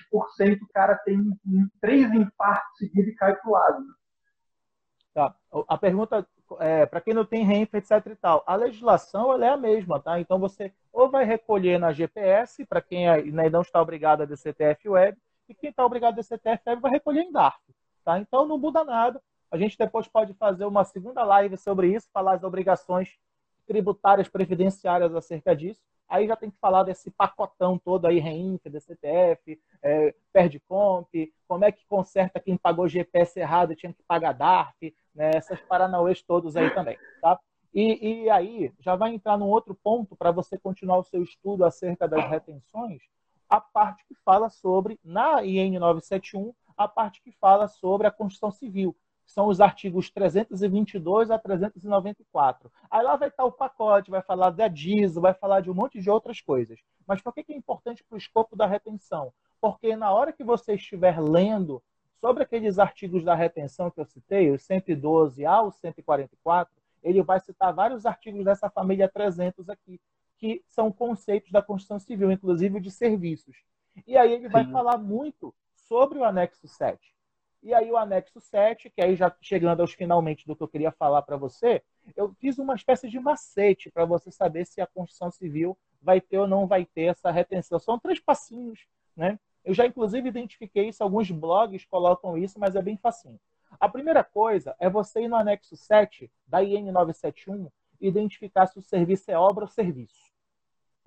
o cara tem três infartos seguidos e cai para o lado. Tá. A pergunta é, para quem não tem renda, etc e tal, a legislação ela é a mesma, tá? Então você ou vai recolher na GPS, para quem ainda não está obrigado a DCTF Web, e quem está obrigado a DCTF vai recolher em DARF, tá? Então não muda nada. A gente depois pode fazer uma segunda live sobre isso, falar as obrigações tributárias previdenciárias acerca disso. Aí já tem que falar desse pacotão todo aí, REINF, DCTF, é, perde comp, como é que conserta quem pagou GPS errado e tinha que pagar DARF, né? essas paranauês todos aí também, tá? E, e aí já vai entrar num outro ponto para você continuar o seu estudo acerca das retenções, a parte que fala sobre, na IN 971, a parte que fala sobre a Constituição Civil, são os artigos 322 a 394. Aí lá vai estar o pacote, vai falar da DISO, vai falar de um monte de outras coisas. Mas por que é importante para o escopo da retenção? Porque na hora que você estiver lendo Sobre aqueles artigos da retenção que eu citei, os 112 ao 144, ele vai citar vários artigos dessa família 300 aqui, que são conceitos da Constituição Civil, inclusive de serviços. E aí ele vai Sim. falar muito sobre o anexo 7. E aí o anexo 7, que aí já chegando aos finalmente do que eu queria falar para você, eu fiz uma espécie de macete para você saber se a Constituição Civil vai ter ou não vai ter essa retenção. São três passinhos, né? Eu já, inclusive, identifiquei isso, alguns blogs colocam isso, mas é bem facinho. A primeira coisa é você ir no anexo 7 da IN 971 e identificar se o serviço é obra ou serviço.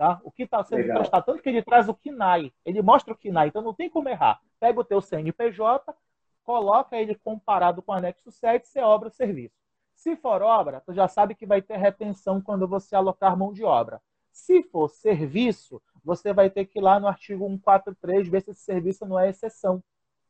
Tá? O que está sendo Legal. prestado. Tanto que ele traz o KINAI, ele mostra o KINAI, então não tem como errar. Pega o teu CNPJ, coloca ele comparado com o anexo 7, se é obra ou serviço. Se for obra, tu já sabe que vai ter retenção quando você alocar mão de obra. Se for serviço, você vai ter que ir lá no artigo 143 ver se esse serviço não é exceção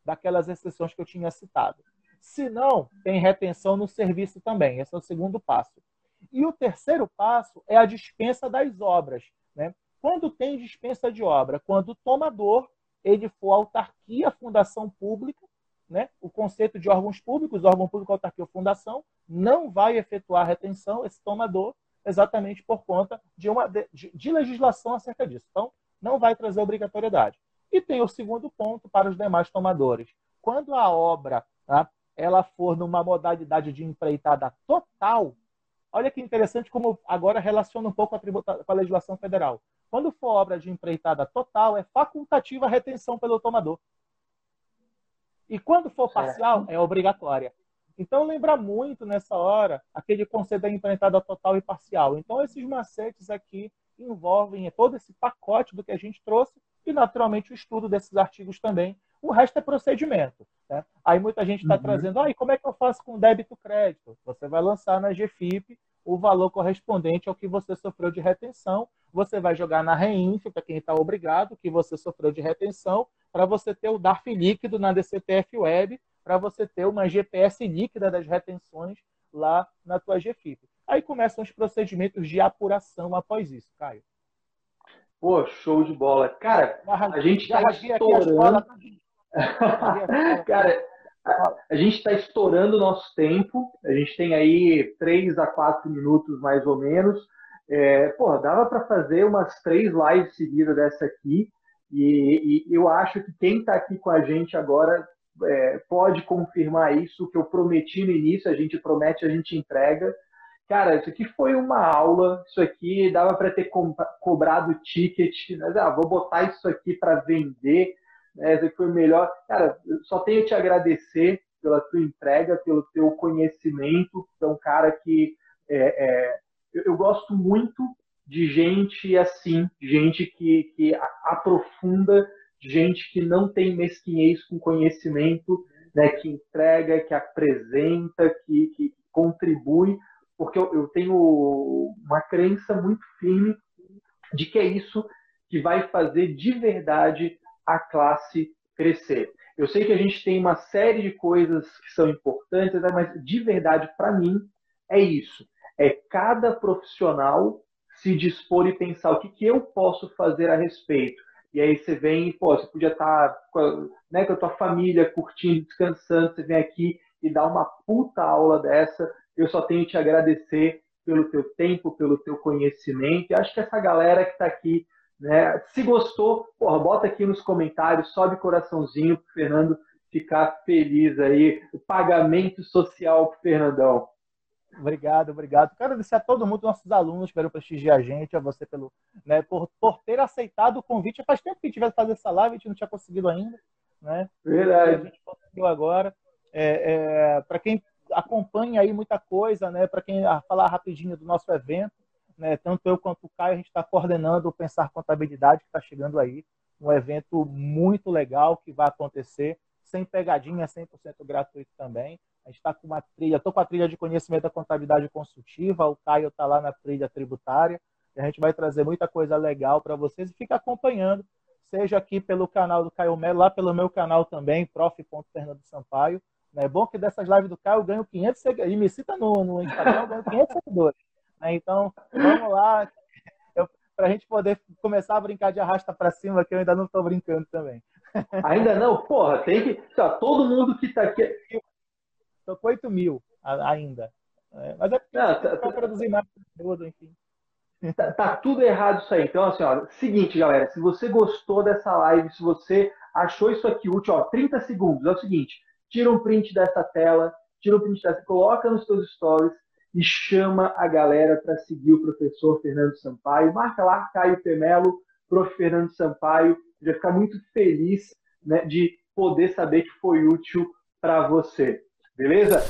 daquelas exceções que eu tinha citado. Se não, tem retenção no serviço também. Esse é o segundo passo. E o terceiro passo é a dispensa das obras. Né? Quando tem dispensa de obra? Quando o tomador ele for autarquia, fundação pública, né? o conceito de órgãos públicos, órgão público, autarquia ou fundação, não vai efetuar retenção, esse tomador, exatamente por conta de uma de, de legislação acerca disso. Então, não vai trazer obrigatoriedade. E tem o segundo ponto para os demais tomadores. Quando a obra tá, ela for numa modalidade de empreitada total, olha que interessante como agora relaciona um pouco a, tributa, com a legislação federal. Quando for obra de empreitada total, é facultativa a retenção pelo tomador. E quando for parcial, é obrigatória. Então, lembra muito nessa hora aquele conceito da empreitada total e parcial. Então, esses macetes aqui envolvem todo esse pacote do que a gente trouxe e, naturalmente, o estudo desses artigos também. O resto é procedimento. Né? Aí muita gente está uhum. trazendo, ah, e como é que eu faço com débito crédito? Você vai lançar na GFIP o valor correspondente ao que você sofreu de retenção. Você vai jogar na REINF, para quem está obrigado, que você sofreu de retenção, para você ter o DARF líquido na DCTF Web, para você ter uma GPS líquida das retenções lá na tua GFIP. Aí começam os procedimentos de apuração após isso, Caio. Pô, show de bola. Cara, a gente está estourando. Cara, a, gente está estourando o nosso tempo. A gente tem aí três a quatro minutos mais ou menos. É, pô, dava para fazer umas três lives seguidas dessa aqui. E, e, eu acho que quem está aqui com a gente agora é, pode confirmar isso, que eu prometi no início, a gente promete, a gente entrega. Cara, isso aqui foi uma aula, isso aqui dava para ter co cobrado ticket, mas ah, vou botar isso aqui para vender, né? Foi melhor. Cara, só tenho te agradecer pela tua entrega, pelo teu conhecimento, é um cara que é, é, eu, eu, gosto muito de gente assim, gente que, que aprofunda, gente que não tem mesquinhez com conhecimento, né, que entrega, que apresenta, que, que contribui, porque eu, eu tenho uma crença muito firme de que é isso que vai fazer de verdade a classe crescer. Eu sei que a gente tem uma série de coisas que são importantes, né, mas de verdade, para mim, é isso. É cada profissional se dispor e pensar o que, que eu posso fazer a respeito. E aí você vem, pô, você podia estar tá com a, né, com a tua família curtindo, descansando, você vem aqui e dá uma puta aula dessa. Eu só tenho que te agradecer pelo teu tempo, pelo teu conhecimento. E acho que essa galera que está aqui, né, se gostou, porra, bota aqui nos comentários, sobe coraçãozinho pro Fernando ficar feliz aí. O pagamento social pro Fernandão. Obrigado, obrigado. Quero agradecer a todo mundo, nossos alunos que vieram prestigiar a gente, a você pelo, né, por, por ter aceitado o convite. Faz tempo que a gente tivesse fazer essa live, a gente não tinha conseguido ainda. Né? Verdade. A gente conseguiu agora. É, é, Para quem acompanha aí muita coisa, né? Para quem falar rapidinho do nosso evento, né? Tanto eu quanto o Caio, a gente está coordenando o Pensar Contabilidade, que está chegando aí. Um evento muito legal que vai acontecer, sem pegadinha, 100% gratuito também. A gente está com uma trilha, estou com a trilha de conhecimento da contabilidade consultiva, o Caio está lá na trilha tributária, a gente vai trazer muita coisa legal para vocês e fica acompanhando, seja aqui pelo canal do Caio Melo, lá pelo meu canal também, prof.fernando Sampaio. É bom que dessas lives do Caio eu ganho 500 seguidores, e me cita no, no Instagram, eu ganho 500 seguidores. Né? Então, vamos lá, para a gente poder começar a brincar de arrasta para cima, que eu ainda não estou brincando também. Ainda não? Porra, tem que. Tá, todo mundo que está aqui. Estou com 8 mil ainda. É, mas é porque tá, tá, produzir mais conteúdo, enfim. Tá, tá, tudo errado isso aí. Então, assim, ó, seguinte, galera, se você gostou dessa live, se você achou isso aqui útil, ó, 30 segundos, é o seguinte, tira um print dessa tela, tira um print dessa, coloca nos seus stories e chama a galera para seguir o professor Fernando Sampaio. Marca lá Caio Pemelo, prof. Fernando Sampaio. Eu ia ficar muito feliz né, de poder saber que foi útil para você. Beleza?